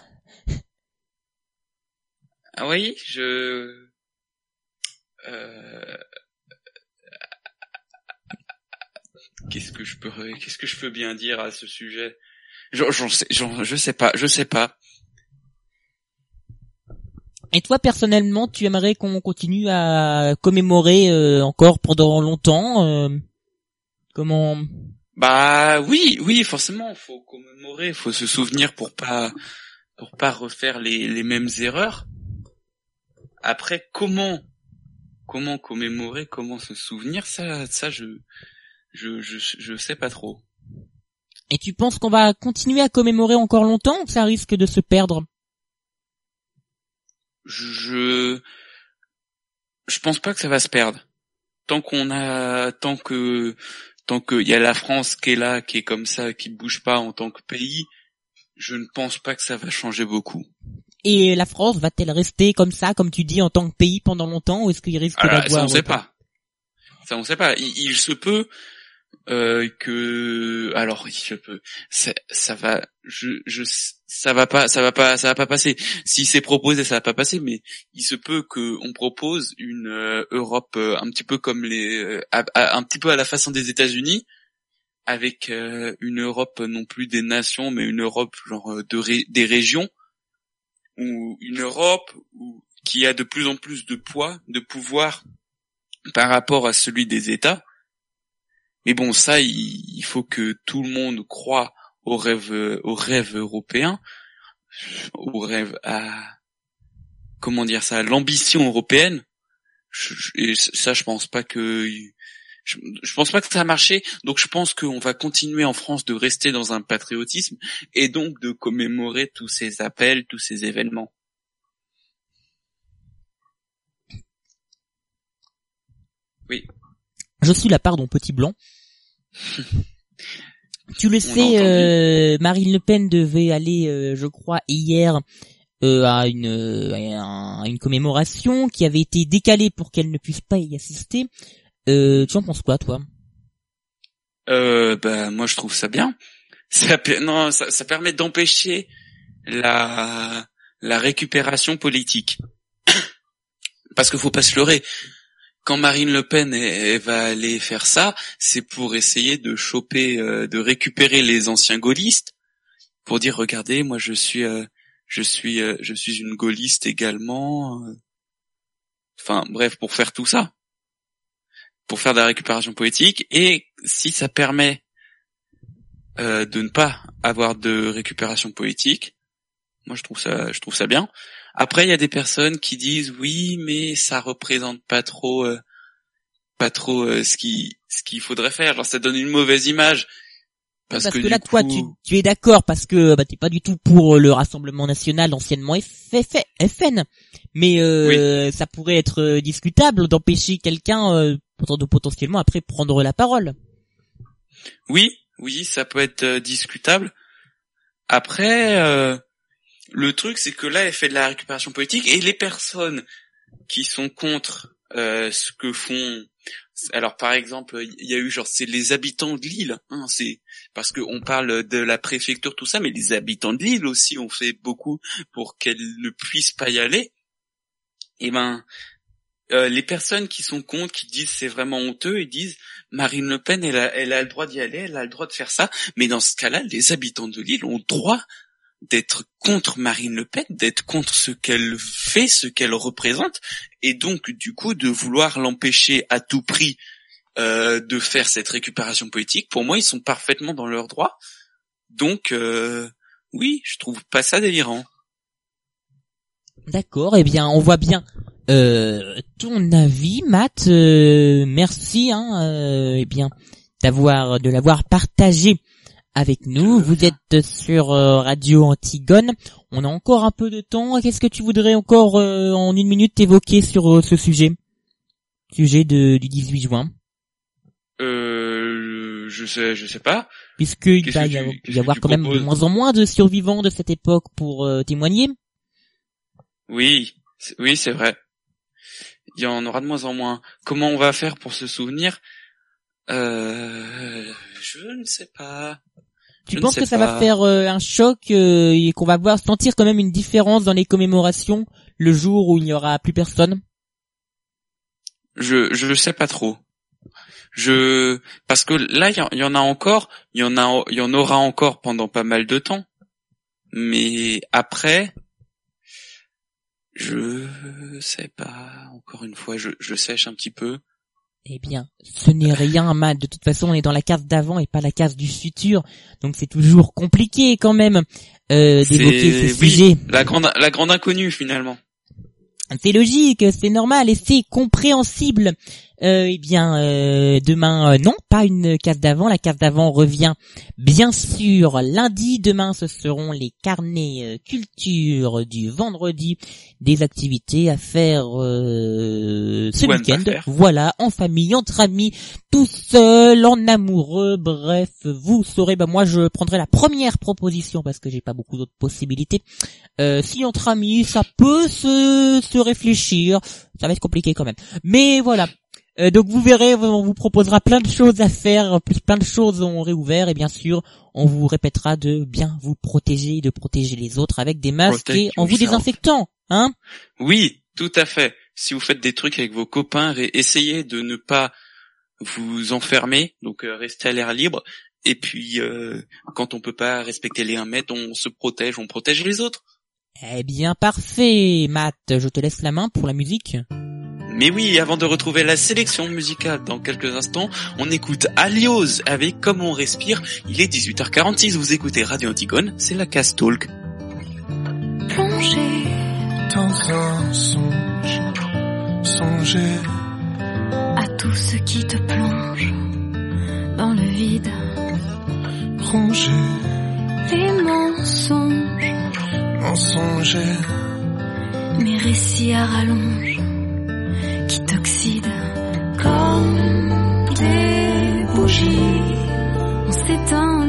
Ah oui, je. Euh... Qu'est-ce que je peux, qu'est-ce que je peux bien dire à ce sujet? J'en sais, je sais pas, je sais pas. Et toi personnellement, tu aimerais qu'on continue à commémorer euh, encore pendant longtemps euh, Comment? Bah oui, oui, forcément, faut commémorer, faut se souvenir pour pas pour pas refaire les, les mêmes erreurs. Après, comment? Comment commémorer, comment se souvenir, ça ça je je je, je sais pas trop. Et tu penses qu'on va continuer à commémorer encore longtemps ou ça risque de se perdre? Je je pense pas que ça va se perdre. Tant qu'on a, tant que tant qu'il y a la France qui est là, qui est comme ça, qui bouge pas en tant que pays, je ne pense pas que ça va changer beaucoup. Et la France va-t-elle rester comme ça, comme tu dis, en tant que pays pendant longtemps, ou est-ce qu'il risque d'avoir Ça on sait pas. Ça on sait pas. il se peut euh, que alors je peux ça, ça va je, je ça va pas ça va pas ça va pas passer. Si c'est proposé ça va pas passer mais il se peut que on propose une euh, Europe euh, un petit peu comme les un petit peu à la façon des États-Unis avec une Europe non plus des nations mais une Europe genre de des régions ou une Europe qui a de plus en plus de poids de pouvoir par rapport à celui des États mais bon, ça, il, faut que tout le monde croit au rêve, au rêve européen, au rêve à, comment dire ça, l'ambition européenne. et ça, je pense pas que, je, pense pas que ça a marché. Donc, je pense qu'on va continuer en France de rester dans un patriotisme et donc de commémorer tous ces appels, tous ces événements. Oui. Je suis la part d'un petit blanc. tu le sais, euh, Marine Le Pen devait aller, euh, je crois, hier euh, à une à une commémoration qui avait été décalée pour qu'elle ne puisse pas y assister. tu en penses quoi, toi? Euh, bah, moi je trouve ça bien. Ça, non, ça, ça permet d'empêcher la la récupération politique. Parce qu'il faut pas se leurrer quand Marine Le Pen va aller faire ça, c'est pour essayer de choper, euh, de récupérer les anciens gaullistes, pour dire regardez, moi je suis, euh, je suis, euh, je suis une gaulliste également. Enfin bref, pour faire tout ça, pour faire de la récupération politique, et si ça permet de ne pas avoir de récupération politique, moi je trouve ça, je trouve ça bien. Après, il y a des personnes qui disent oui, mais ça représente pas trop, euh, pas trop euh, ce qui, ce qu'il faudrait faire. Genre, ça donne une mauvaise image. Parce, que, là, toi, tu, tu es d'accord parce que bah, t'es pas du tout pour euh, le Rassemblement National anciennement FN, mais ça pourrait être discutable d'empêcher quelqu'un de potentiellement après prendre la parole. Oui, oui, ça peut être discutable. Après, le truc, c'est que là, elle fait de la récupération politique et les personnes qui sont contre euh, ce que font Alors par exemple, il y a eu genre c'est les habitants de l'île, hein, c'est parce qu'on parle de la préfecture tout ça, mais les habitants de l'île aussi ont fait beaucoup pour qu'elle ne puisse pas y aller. Et ben euh, les personnes qui sont contre, qui disent c'est vraiment honteux, ils disent Marine Le Pen, elle a, le droit d'y aller, elle a le droit de faire ça, mais dans ce cas-là, les habitants de l'île ont droit d'être contre Marine Le Pen, d'être contre ce qu'elle fait, ce qu'elle représente, et donc du coup de vouloir l'empêcher à tout prix euh, de faire cette récupération politique. Pour moi, ils sont parfaitement dans leur droit. Donc euh, oui, je trouve pas ça délirant. D'accord, eh bien, on voit bien euh, ton avis, Matt. Merci, hein, eh bien, d'avoir de l'avoir partagé avec nous. Vous êtes sur euh, Radio Antigone. On a encore un peu de temps. Qu'est-ce que tu voudrais encore en une minute évoquer sur ce sujet? Sujet de, du 18 juin. Euh, je sais, je sais pas. Puisqu'il va y, y avoir quand même de moins en moins de survivants de cette époque pour témoigner. Oui, oui, c'est vrai. Il y en aura de moins en moins. Comment on va faire pour se souvenir? Euh, Je ne sais pas. Tu penses que ça va faire euh, un choc euh, et qu'on va voir sentir quand même une différence dans les commémorations le jour où il n'y aura plus personne? Je je sais pas trop. Je parce que là il y, en a encore, il y en a il y en aura encore pendant pas mal de temps. Mais après je sais pas. Encore une fois, je, je sèche un petit peu. Eh bien, ce n'est rien, mal. De toute façon, on est dans la case d'avant et pas la case du futur, donc c'est toujours compliqué quand même euh, d'évoquer ce oui, La grande, la grande inconnue finalement. C'est logique, c'est normal et c'est compréhensible. Euh, eh bien, euh, demain, euh, non, pas une case d'avant. La case d'avant revient bien sûr lundi. Demain, ce seront les carnets culture du vendredi, des activités à faire ce week-end. Voilà, en famille, entre amis, tout seul, en amoureux. Bref, vous saurez. Bah moi, je prendrai la première proposition parce que j'ai pas beaucoup d'autres possibilités. si entre amis, ça peut se, se réfléchir. Ça va être compliqué quand même. Mais voilà, euh, donc vous verrez, on vous proposera plein de choses à faire, plus plein de choses ont réouvert et bien sûr, on vous répétera de bien vous protéger de protéger les autres avec des masques et en vous désinfectant, hein Oui, tout à fait. Si vous faites des trucs avec vos copains, essayez de ne pas vous enfermer, donc euh, restez à l'air libre. Et puis, euh, quand on peut pas respecter les 1 mètre, on se protège, on protège les autres. Eh bien, parfait, Matt. Je te laisse la main pour la musique. Mais oui, avant de retrouver la sélection musicale dans quelques instants, on écoute Alios avec Comme on respire. Il est 18h46, vous écoutez Radio Antigone, c'est la Casse Talk. Plonger dans un songe, songer à tout ce qui te plonge dans le vide. Ronger les mensonges, mensonger mes récits à rallonge comme des bougies. On s'éteint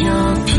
your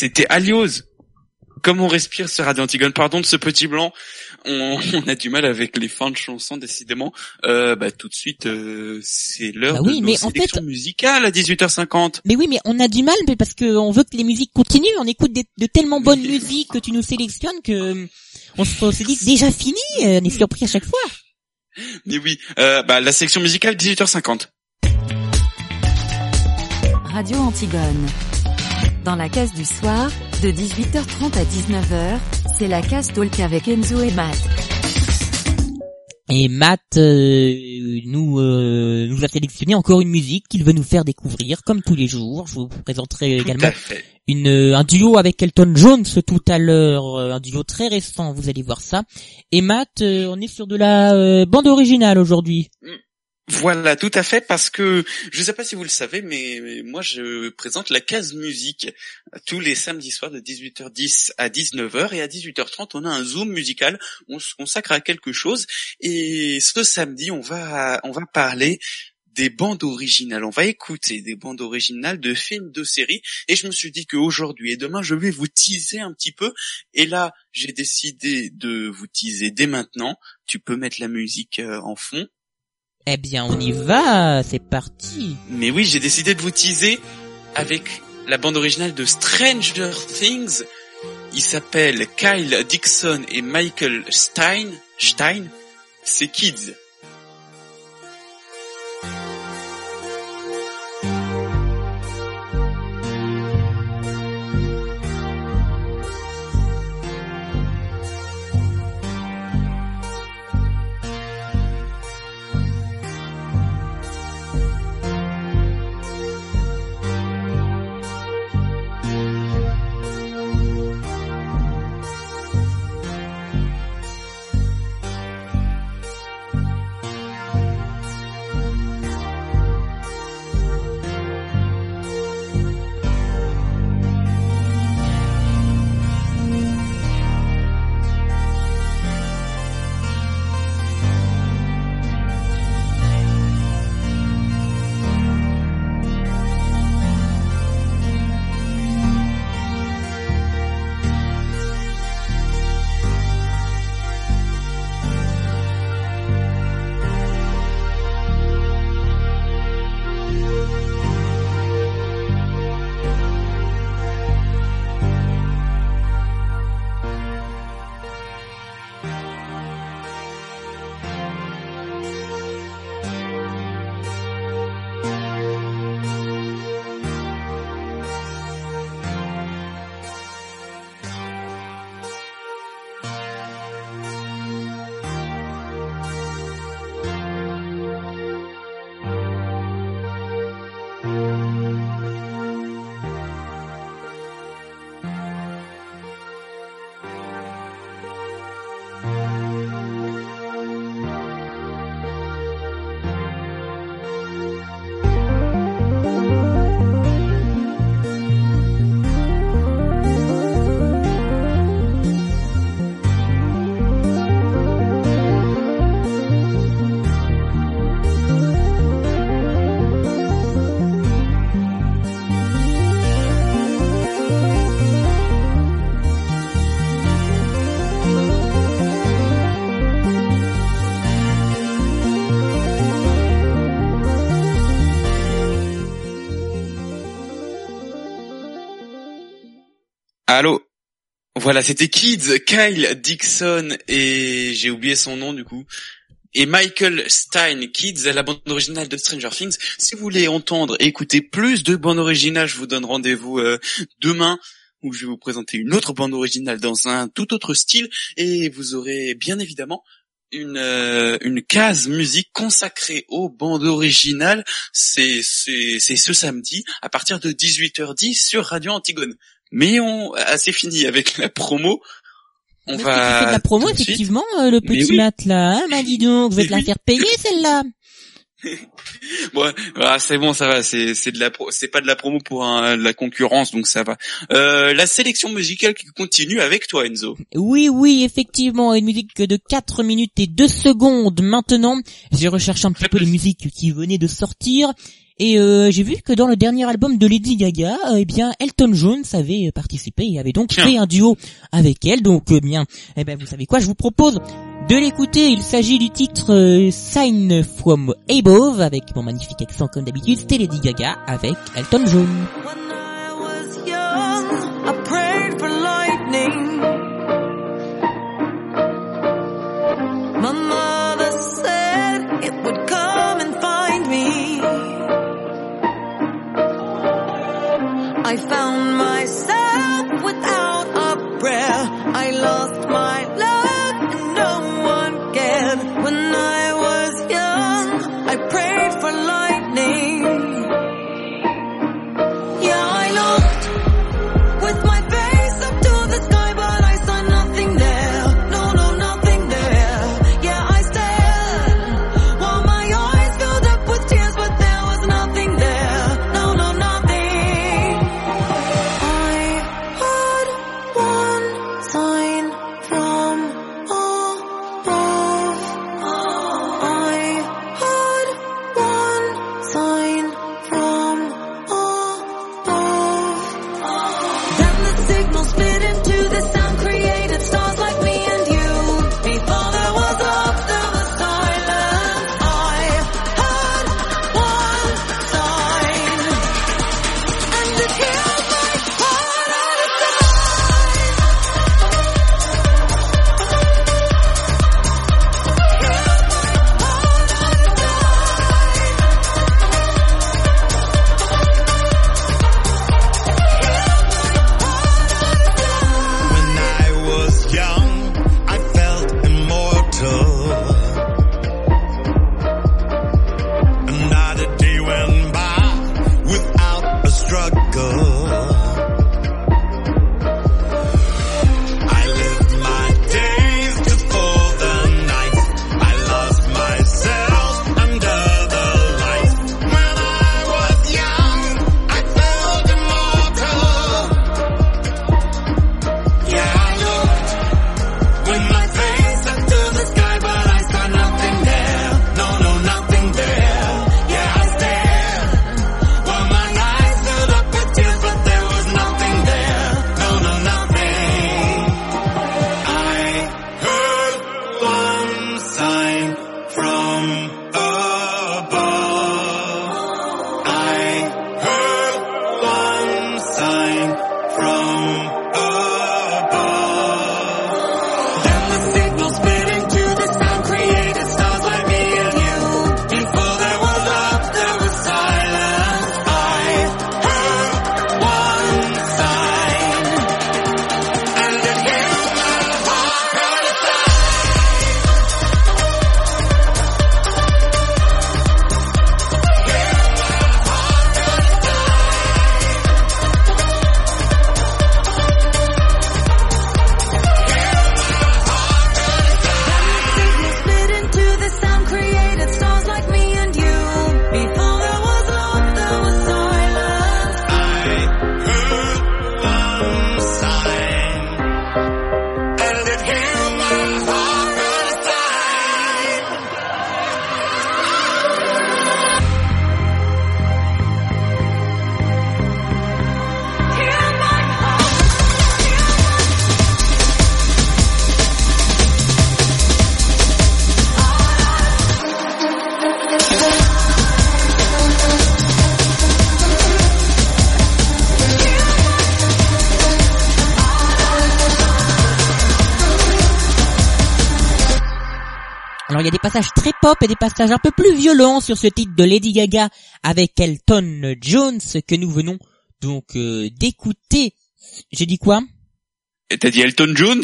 C'était Alios. Comme on respire sur Radio Antigone, pardon de ce petit blanc, on, on a du mal avec les fins de chansons décidément. Euh, bah tout de suite, euh, c'est l'heure Bah oui, de mais nos en sélections musicales à 18h50. Mais oui, mais on a du mal, mais parce que on veut que les musiques continuent. On écoute des- de tellement bonnes musiques que tu nous sélectionnes que on se, on se dit déjà fini. euh, On est surpris à chaque fois. Mais oui, euh, bah la sélection musicale 18h50. Radio Antigone. Dans la case du soir, de 18h30 à 19h, c'est la case talk avec Enzo et Matt. Et Matt euh, nous euh, nous a sélectionné encore une musique qu'il veut nous faire découvrir, comme tous les jours. Je vous présenterai également une euh, un duo avec Elton Jones tout à l'heure, euh, un duo très récent. Vous allez voir ça. Et Matt, euh, on est sur de la euh, bande originale aujourd'hui. Voilà, tout à fait, parce que je ne sais pas si vous le savez, mais moi je présente la case musique tous les samedis soirs de 18h10 à 19h et à 18h30 on a un zoom musical, on se consacre à quelque chose et ce samedi on va on va parler des bandes originales. On va écouter des bandes originales de films, de séries. Et je me suis dit qu'aujourd'hui et demain, je vais vous teaser un petit peu. Et là, j'ai décidé de vous teaser dès maintenant. Tu peux mettre la musique euh, en fond. Eh bien, on y va. C'est parti. Mais oui, j'ai décidé de vous teaser avec la bande originale de Stranger Things. Il s'appelle Kyle Dixon et Michael Stein. Stein, c'est Kids. Voilà, c'était Kids, Kyle Dixon et j'ai oublié son nom du coup. et Michael Stein Kids la bande originale de Stranger Things. Si vous voulez entendre et écouter plus de bandes originales, je vous donne rendez-vous euh, demain où je vais vous présenter une autre bande originale dans un tout autre style et vous aurez bien évidemment une euh, une case musique consacrée aux bandes originales. C'est ce samedi à partir de 18h10 sur Radio Antigone. Mais on assez fini avec la promo. On Mais va tu fais de la promo de effectivement, euh, le petit oui. Matt là, hein, bah dis donc, je vais te la faire payer celle-là. Bon, voilà, c'est bon, ça va. C'est c'est de la pro- c'est pas de la promo pour un- la concurrence, donc ça va. Euh, la sélection musicale qui continue avec toi, Enzo. Oui, oui, effectivement, une musique de 4 minutes et 2 secondes maintenant. J'ai recherché un petit peu les musiques qui venaient de sortir. Et euh, j'ai vu que dans le dernier album de Lady Gaga, euh, eh bien Elton John avait participé et avait donc Tiens. fait un duo avec elle. Donc eh bien, eh ben vous savez quoi, je vous propose de l'écouter. Il s'agit du titre euh, Sign from Above avec mon magnifique accent comme d'habitude. C'était Lady Gaga avec Elton John. young, I found myself without a prayer. I lost my pop et des passages un peu plus violents sur ce titre de Lady Gaga avec Elton Jones que nous venons donc euh, d'écouter. J'ai dit quoi? Et t'as dit Elton Jones?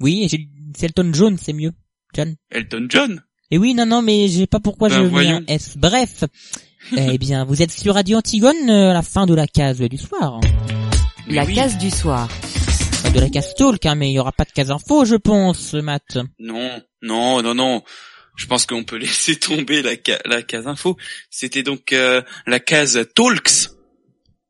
Oui, c'est Elton John, c'est mieux. John. Elton John? Et oui, non, non, mais j'ai pas pourquoi Ben, je mets voyons. un S. Bref. eh bien, vous êtes sur Radio Antigone euh, à la fin de la case du soir. La case du soir. Pas de la case talk, hein, mais il y aura pas de case info, je pense, Matt. Non, non, non, non. Je pense qu'on peut laisser tomber la, ca- la case info. C'était donc euh, la case talks.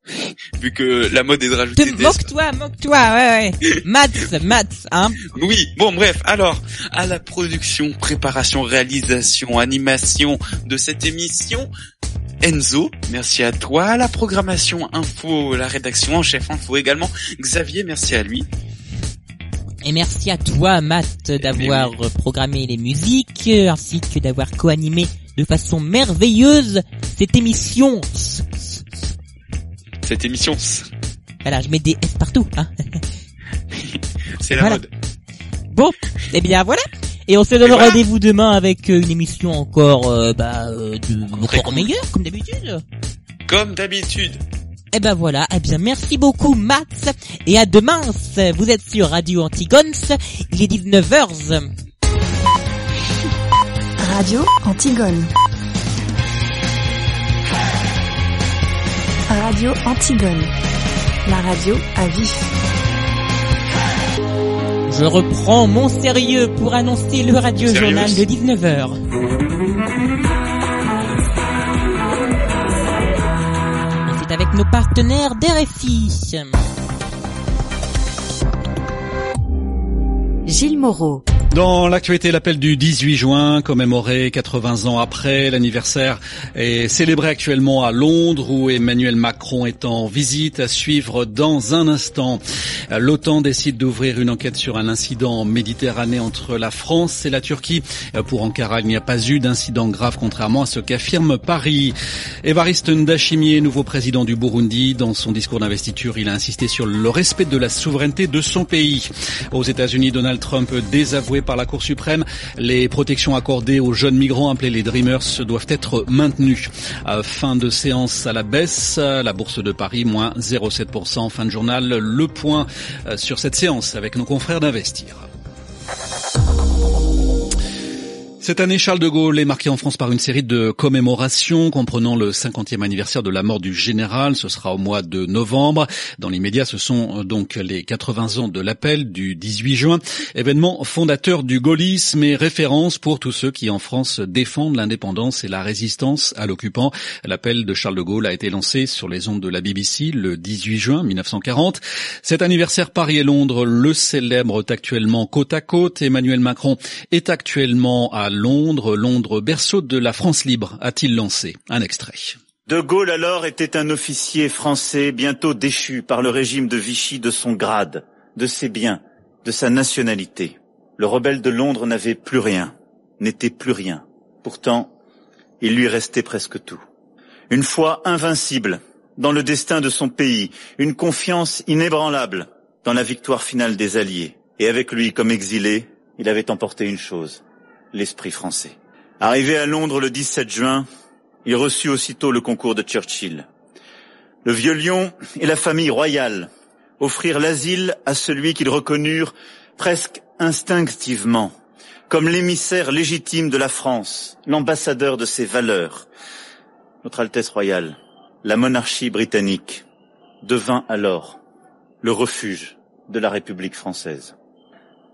Vu que la mode est de rajouter des... Moque-toi, moque-toi, ouais, ouais. Matt, Matt, hein. Oui, bon bref, alors, à la production, préparation, réalisation, animation de cette émission, Enzo, merci à toi, à la programmation info, la rédaction en chef info également, Xavier, merci à lui. Et merci à toi, Matt, d'avoir programmé les musiques, ainsi que d'avoir co-animé de façon merveilleuse cette émission. Cette émission, Voilà, je mets des S partout, hein. c'est la Voilà. mode. Bon, eh bien voilà. Et on se donne voilà. rendez-vous demain avec euh, une émission encore, euh, bah, euh, de, encore meilleure, comme d'habitude. Comme d'habitude. Eh ben voilà, eh bien merci beaucoup Max, et à demain, vous êtes sur Radio Antigone, il est 19h. Radio Antigone. Radio Antigone. La radio à vif. Je reprends mon sérieux pour annoncer le radio journal de Sérieux 19h. Nos partenaires d'RFI. Gilles Moreau. Dans l'actualité, l'appel du 18 juin, commémoré 80 ans après l'anniversaire, est célébré actuellement à Londres où Emmanuel Macron est en visite à suivre dans un instant. L'OTAN décide d'ouvrir une enquête sur un incident en Méditerranée entre la France et la Turquie. Pour Ankara, il n'y a pas eu d'incident grave contrairement à ce qu'affirme Paris. Évariste Ndashimier, nouveau président du Burundi, dans son discours d'investiture, il a insisté sur le respect de la souveraineté de son pays. Aux États-Unis, Donald Trump désavoué par la Cour suprême, les protections accordées aux jeunes migrants appelés les Dreamers doivent être maintenues. Fin de séance à la baisse, la bourse de Paris moins 0,7%. Fin de journal, le point euh, sur cette séance avec nos confrères d'Investir. Cette année, Charles de Gaulle est marqué en France par une série de commémorations comprenant le 50e anniversaire de la mort du général. Ce sera au mois de novembre. Dans l'immédiat, ce sont euh, donc les 80 ans de l'appel du 18 juin, événement fondateur du gaullisme et référence pour tous ceux qui en France défendent l'indépendance et la résistance à l'occupant. L'appel de Charles de Gaulle a été lancé sur les ondes de la BBC le 18 juin 1940. Cet anniversaire, Paris et Londres le célèbrent actuellement côte à côte. Emmanuel Macron est actuellement à Londres. Londres, berceau de la France libre, a-t-il lancé un extrait. De Gaulle alors était un officier français bientôt déchu par le régime de Vichy de son grade, de ses biens, de sa nationalité. Le rebelle de Londres n'avait plus rien, n'était plus rien. Pourtant, il lui restait presque tout. Une foi invincible dans le destin de son pays, une confiance inébranlable dans la victoire finale des Alliés. Et avec lui, comme exilé, il avait emporté une chose, l'esprit français. Arrivé à Londres le 17 juin, il reçut aussitôt le concours de Churchill. Le vieux lion et la famille royale offrirent l'asile à celui qu'ils reconnurent presque instinctivement comme l'émissaire légitime de la France, l'ambassadeur de ses valeurs. Notre Altesse royale, la monarchie britannique, devint alors le refuge de la République française.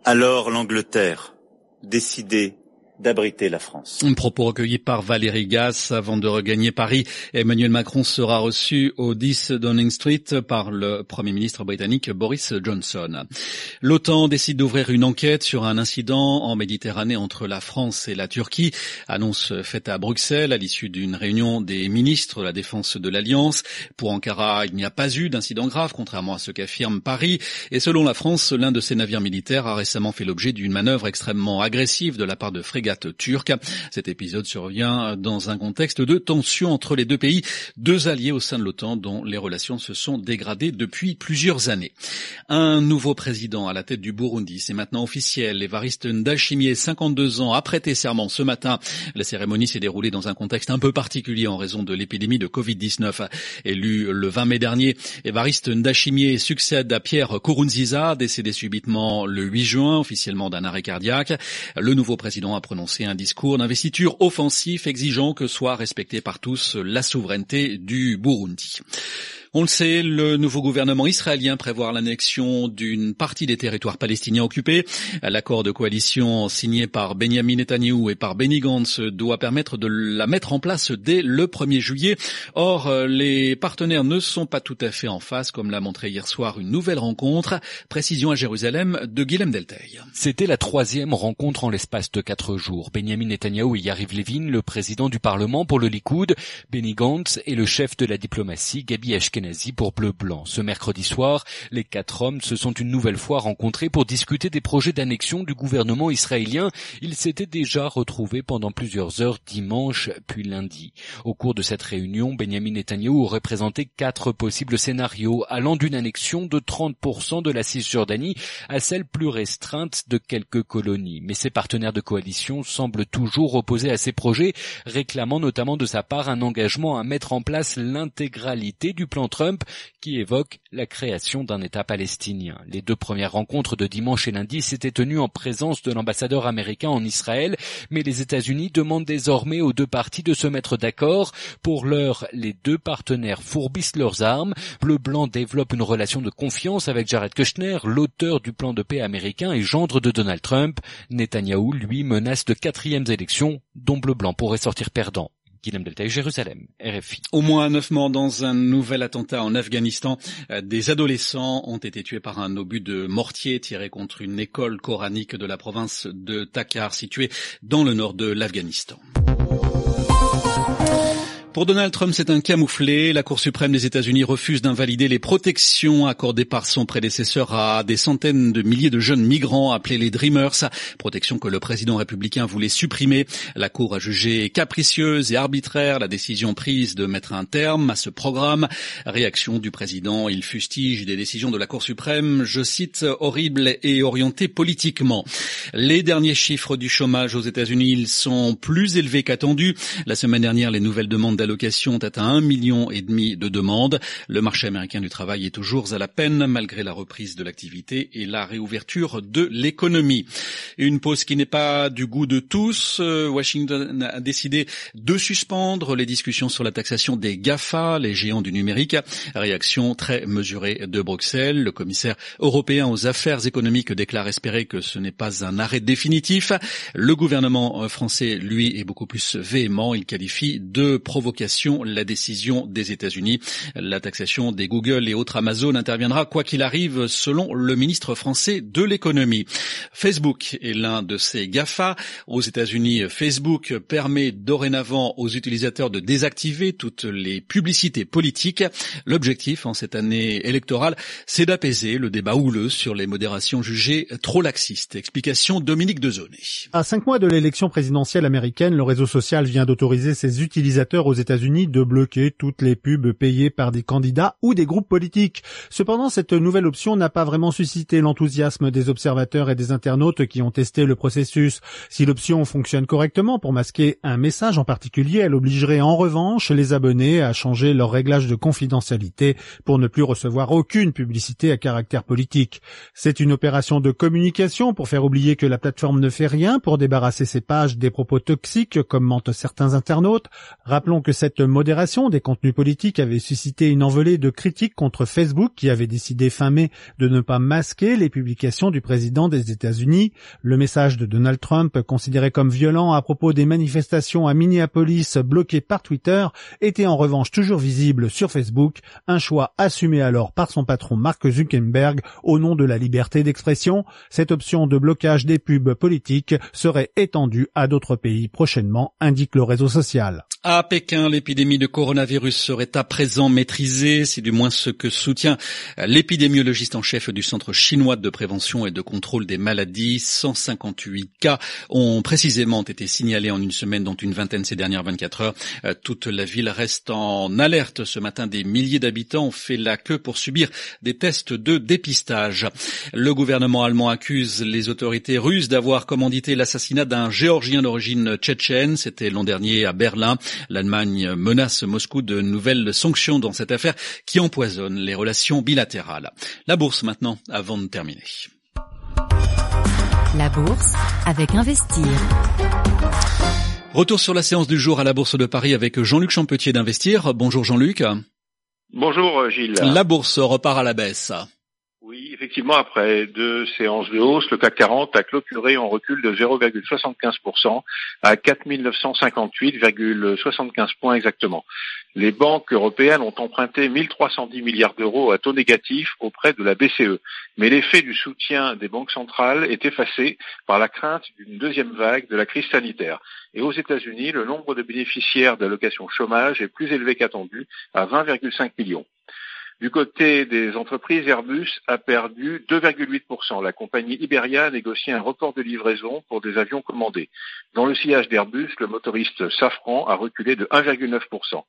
Alors l'Angleterre décidait d'abriter la France. Un propos recueilli par Valérie Gass avant de regagner Paris. Emmanuel Macron sera reçu au 10 Downing Street par le Premier ministre britannique Boris Johnson. L'OTAN décide d'ouvrir une enquête sur un incident en Méditerranée entre la France et la Turquie. Annonce faite à Bruxelles à l'issue d'une réunion des ministres de la Défense de l'Alliance. Pour Ankara, il n'y a pas eu d'incident grave, contrairement à ce qu'affirme Paris. Et selon la France, l'un de ses navires militaires a récemment fait l'objet d'une manœuvre extrêmement agressive de la part de frégates frégate turque. Cet épisode survient dans un contexte de tension entre les deux pays, deux alliés au sein de l'OTAN dont les relations se sont dégradées depuis plusieurs années. Un nouveau président à la tête du Burundi, c'est maintenant officiel. Évariste Ndashimie, 52 ans, a prêté serment ce matin. La cérémonie s'est déroulée dans un contexte un peu particulier en raison de l'épidémie de Covid-19. Élu le 20 mai dernier, Évariste Ndashimie succède à Pierre Kourounziza, décédé subitement le 8 juin, officiellement d'un arrêt cardiaque. Le nouveau président a prononcé un discours d'investiture offensif exigeant que soit respectée par tous la souveraineté du Burundi. On le sait, le nouveau gouvernement israélien prévoit l'annexion d'une partie des territoires palestiniens occupés. L'accord de coalition signé par Benjamin Netanyahu et par Benny Gantz doit permettre de la mettre en place dès le 1er juillet. Or, les partenaires ne sont pas tout à fait en face, comme l'a montré hier soir une nouvelle rencontre. Précision à Jérusalem de Guilhem Delteil. C'était la troisième rencontre en l'espace de quatre jours. Benjamin Netanyahu et Yariv Levin, le président du Parlement pour le Likoud, Benny Gantz et le chef de la diplomatie, Gabi Ashkenazi pour Bleu Blanc. Ce mercredi soir, les quatre hommes se sont une nouvelle fois rencontrés pour discuter des projets d'annexion du gouvernement israélien. Ils s'étaient déjà retrouvés pendant plusieurs heures dimanche puis lundi. Au cours de cette réunion, Benjamin Netanyahu aurait présenté quatre possibles scénarios allant d'une annexion de 30% de la Cisjordanie à celle plus restreinte de quelques colonies. Mais ses partenaires de coalition semblent toujours opposés à ces projets, réclamant notamment de sa part un engagement à mettre en place l'intégralité du plan Trump qui évoque la création d'un État palestinien. Les deux premières rencontres de dimanche et lundi s'étaient tenues en présence de l'ambassadeur américain en Israël, mais les États-Unis demandent désormais aux deux parties de se mettre d'accord. Pour l'heure, les deux partenaires fourbissent leurs armes. Bleu-Blanc développe une relation de confiance avec Jared Kushner, l'auteur du plan de paix américain et gendre de Donald Trump. Netanyahou, lui, menace de quatrièmes élections, dont Bleu-Blanc pourrait sortir perdant. Au moins neuf morts dans un nouvel attentat en Afghanistan. Des adolescents ont été tués par un obus de mortier tiré contre une école coranique de la province de Takhar, située dans le nord de l'Afghanistan. Pour Donald Trump, c'est un camouflé. La Cour suprême des États-Unis refuse d'invalider les protections accordées par son prédécesseur à des centaines de milliers de jeunes migrants appelés les Dreamers, protection que le président républicain voulait supprimer. La Cour a jugé capricieuse et arbitraire la décision prise de mettre un terme à ce programme. Réaction du président, il fustige des décisions de la Cour suprême, je cite, horribles et orientées politiquement. Les derniers chiffres du chômage aux États-Unis, sont plus élevés qu'attendus. La semaine dernière, les nouvelles demandes d'allocation ont atteint un million et demi de demandes. Le marché américain du travail est toujours à la peine malgré la reprise de l'activité et la réouverture de l'économie. Une pause qui n'est pas du goût de tous. Washington a décidé de suspendre les discussions sur la taxation des GAFA, les géants du numérique. Réaction très mesurée de Bruxelles. Le commissaire européen aux affaires économiques déclare espérer que ce n'est pas un arrêt définitif. Le gouvernement français, lui, est beaucoup plus véhément. Il qualifie de provocation la décision des États-Unis. La taxation des Google et autres Amazon interviendra quoi qu'il arrive selon le ministre français de l'économie. Facebook est l'un de ces GAFA. Aux États-Unis, Facebook permet dorénavant aux utilisateurs de désactiver toutes les publicités politiques. L'objectif en cette année électorale, c'est d'apaiser le débat houleux sur les modérations jugées trop laxistes. Explication Dominique Dezonné. À cinq mois de l'élection présidentielle américaine, le réseau social vient d'autoriser ses utilisateurs aux États-Unis de bloquer toutes les pubs payées par des candidats ou des groupes politiques. Cependant, cette nouvelle option n'a pas vraiment suscité l'enthousiasme des observateurs et des internautes qui ont testé le processus. Si l'option fonctionne correctement pour masquer un message en particulier, elle obligerait en revanche les abonnés à changer leur réglage de confidentialité pour ne plus recevoir aucune publicité à caractère politique. C'est une opération de communication pour faire oublier que la plateforme ne fait rien pour débarrasser ses pages des propos toxiques comme mentent certains internautes. Rappelons que cette modération des contenus politiques avait suscité une envolée de critiques contre Facebook qui avait décidé fin mai de ne pas masquer les publications du président des États-Unis. Le message de Donald Trump, considéré comme violent à propos des manifestations à Minneapolis bloquées par Twitter, était en revanche toujours visible sur Facebook, un choix assumé alors par son patron Mark Zuckerberg au nom de la liberté d'expression. Cette option de blocage des pubs politiques serait étendue à d'autres pays prochainement, indique le réseau social. L'épidémie de coronavirus serait à présent maîtrisée. C'est du moins ce que soutient l'épidémiologiste en chef du Centre chinois de prévention et de contrôle des maladies. 158 cas ont précisément été signalés en une semaine, dont une vingtaine ces dernières 24 heures. Euh, toute la ville reste en alerte. Ce matin, des milliers d'habitants ont fait la queue pour subir des tests de dépistage. Le gouvernement allemand accuse les autorités russes d'avoir commandité l'assassinat d'un géorgien d'origine tchétchène. C'était l'an dernier à Berlin. L'Allemagne menace Moscou de nouvelles sanctions dans cette affaire qui empoisonne les relations bilatérales. La bourse maintenant, avant de terminer. La bourse avec Investir. Retour sur la séance du jour à la Bourse de Paris avec Jean-Luc Champetier d'Investir. Bonjour Jean-Luc. Bonjour Gilles. La bourse repart à la baisse. Oui, effectivement, après deux séances de hausse, le CAC 40 a clôturé en recul de 0,75% à 4958,75 points exactement. Les banques européennes ont emprunté 1310 milliards d'euros à taux négatif auprès de la BCE. Mais l'effet du soutien des banques centrales est effacé par la crainte d'une deuxième vague de la crise sanitaire. Et aux États-Unis, le nombre de bénéficiaires d'allocations chômage est plus élevé qu'attendu, à 20,5 millions. Du côté des entreprises, Airbus a perdu 2,8%. La compagnie Iberia a négocié un report de livraison pour des avions commandés. Dans le sillage d'Airbus, le motoriste Safran a reculé de 1,9%.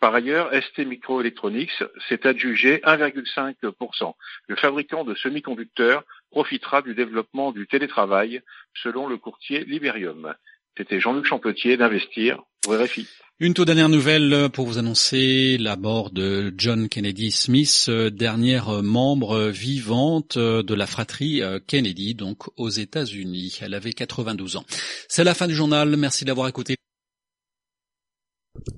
Par ailleurs, ST Microelectronics s'est adjugé 1,5%. Le fabricant de semi-conducteurs profitera du développement du télétravail, selon le courtier Liberium. C'était Jean-Luc Champetier d'Investir pour RFI. Une toute dernière nouvelle pour vous annoncer la mort de John Kennedy Smith, dernière membre vivante de la fratrie Kennedy, donc aux États-Unis. Elle avait 92 ans. C'est la fin du journal. Merci d'avoir écouté.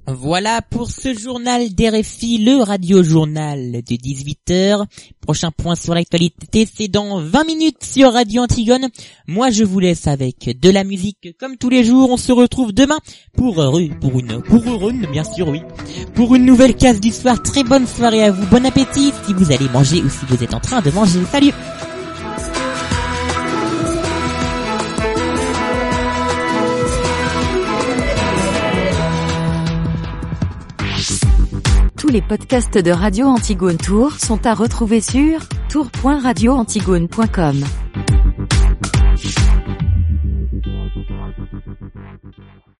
Voilà pour ce journal d'RFI, le radio-journal de 18h. Prochain point sur l'actualité, c'est dans 20 minutes sur Radio Antigone. Moi, je vous laisse avec de la musique comme tous les jours. On se retrouve demain pour, pour une, pour une, bien sûr, oui, pour une nouvelle case du soir. Très bonne soirée à vous. Bon appétit si vous allez manger ou si vous êtes en train de manger. Salut! Tous les podcasts de Radio Antigone Tour sont à retrouver sur tour.radioantigone.com.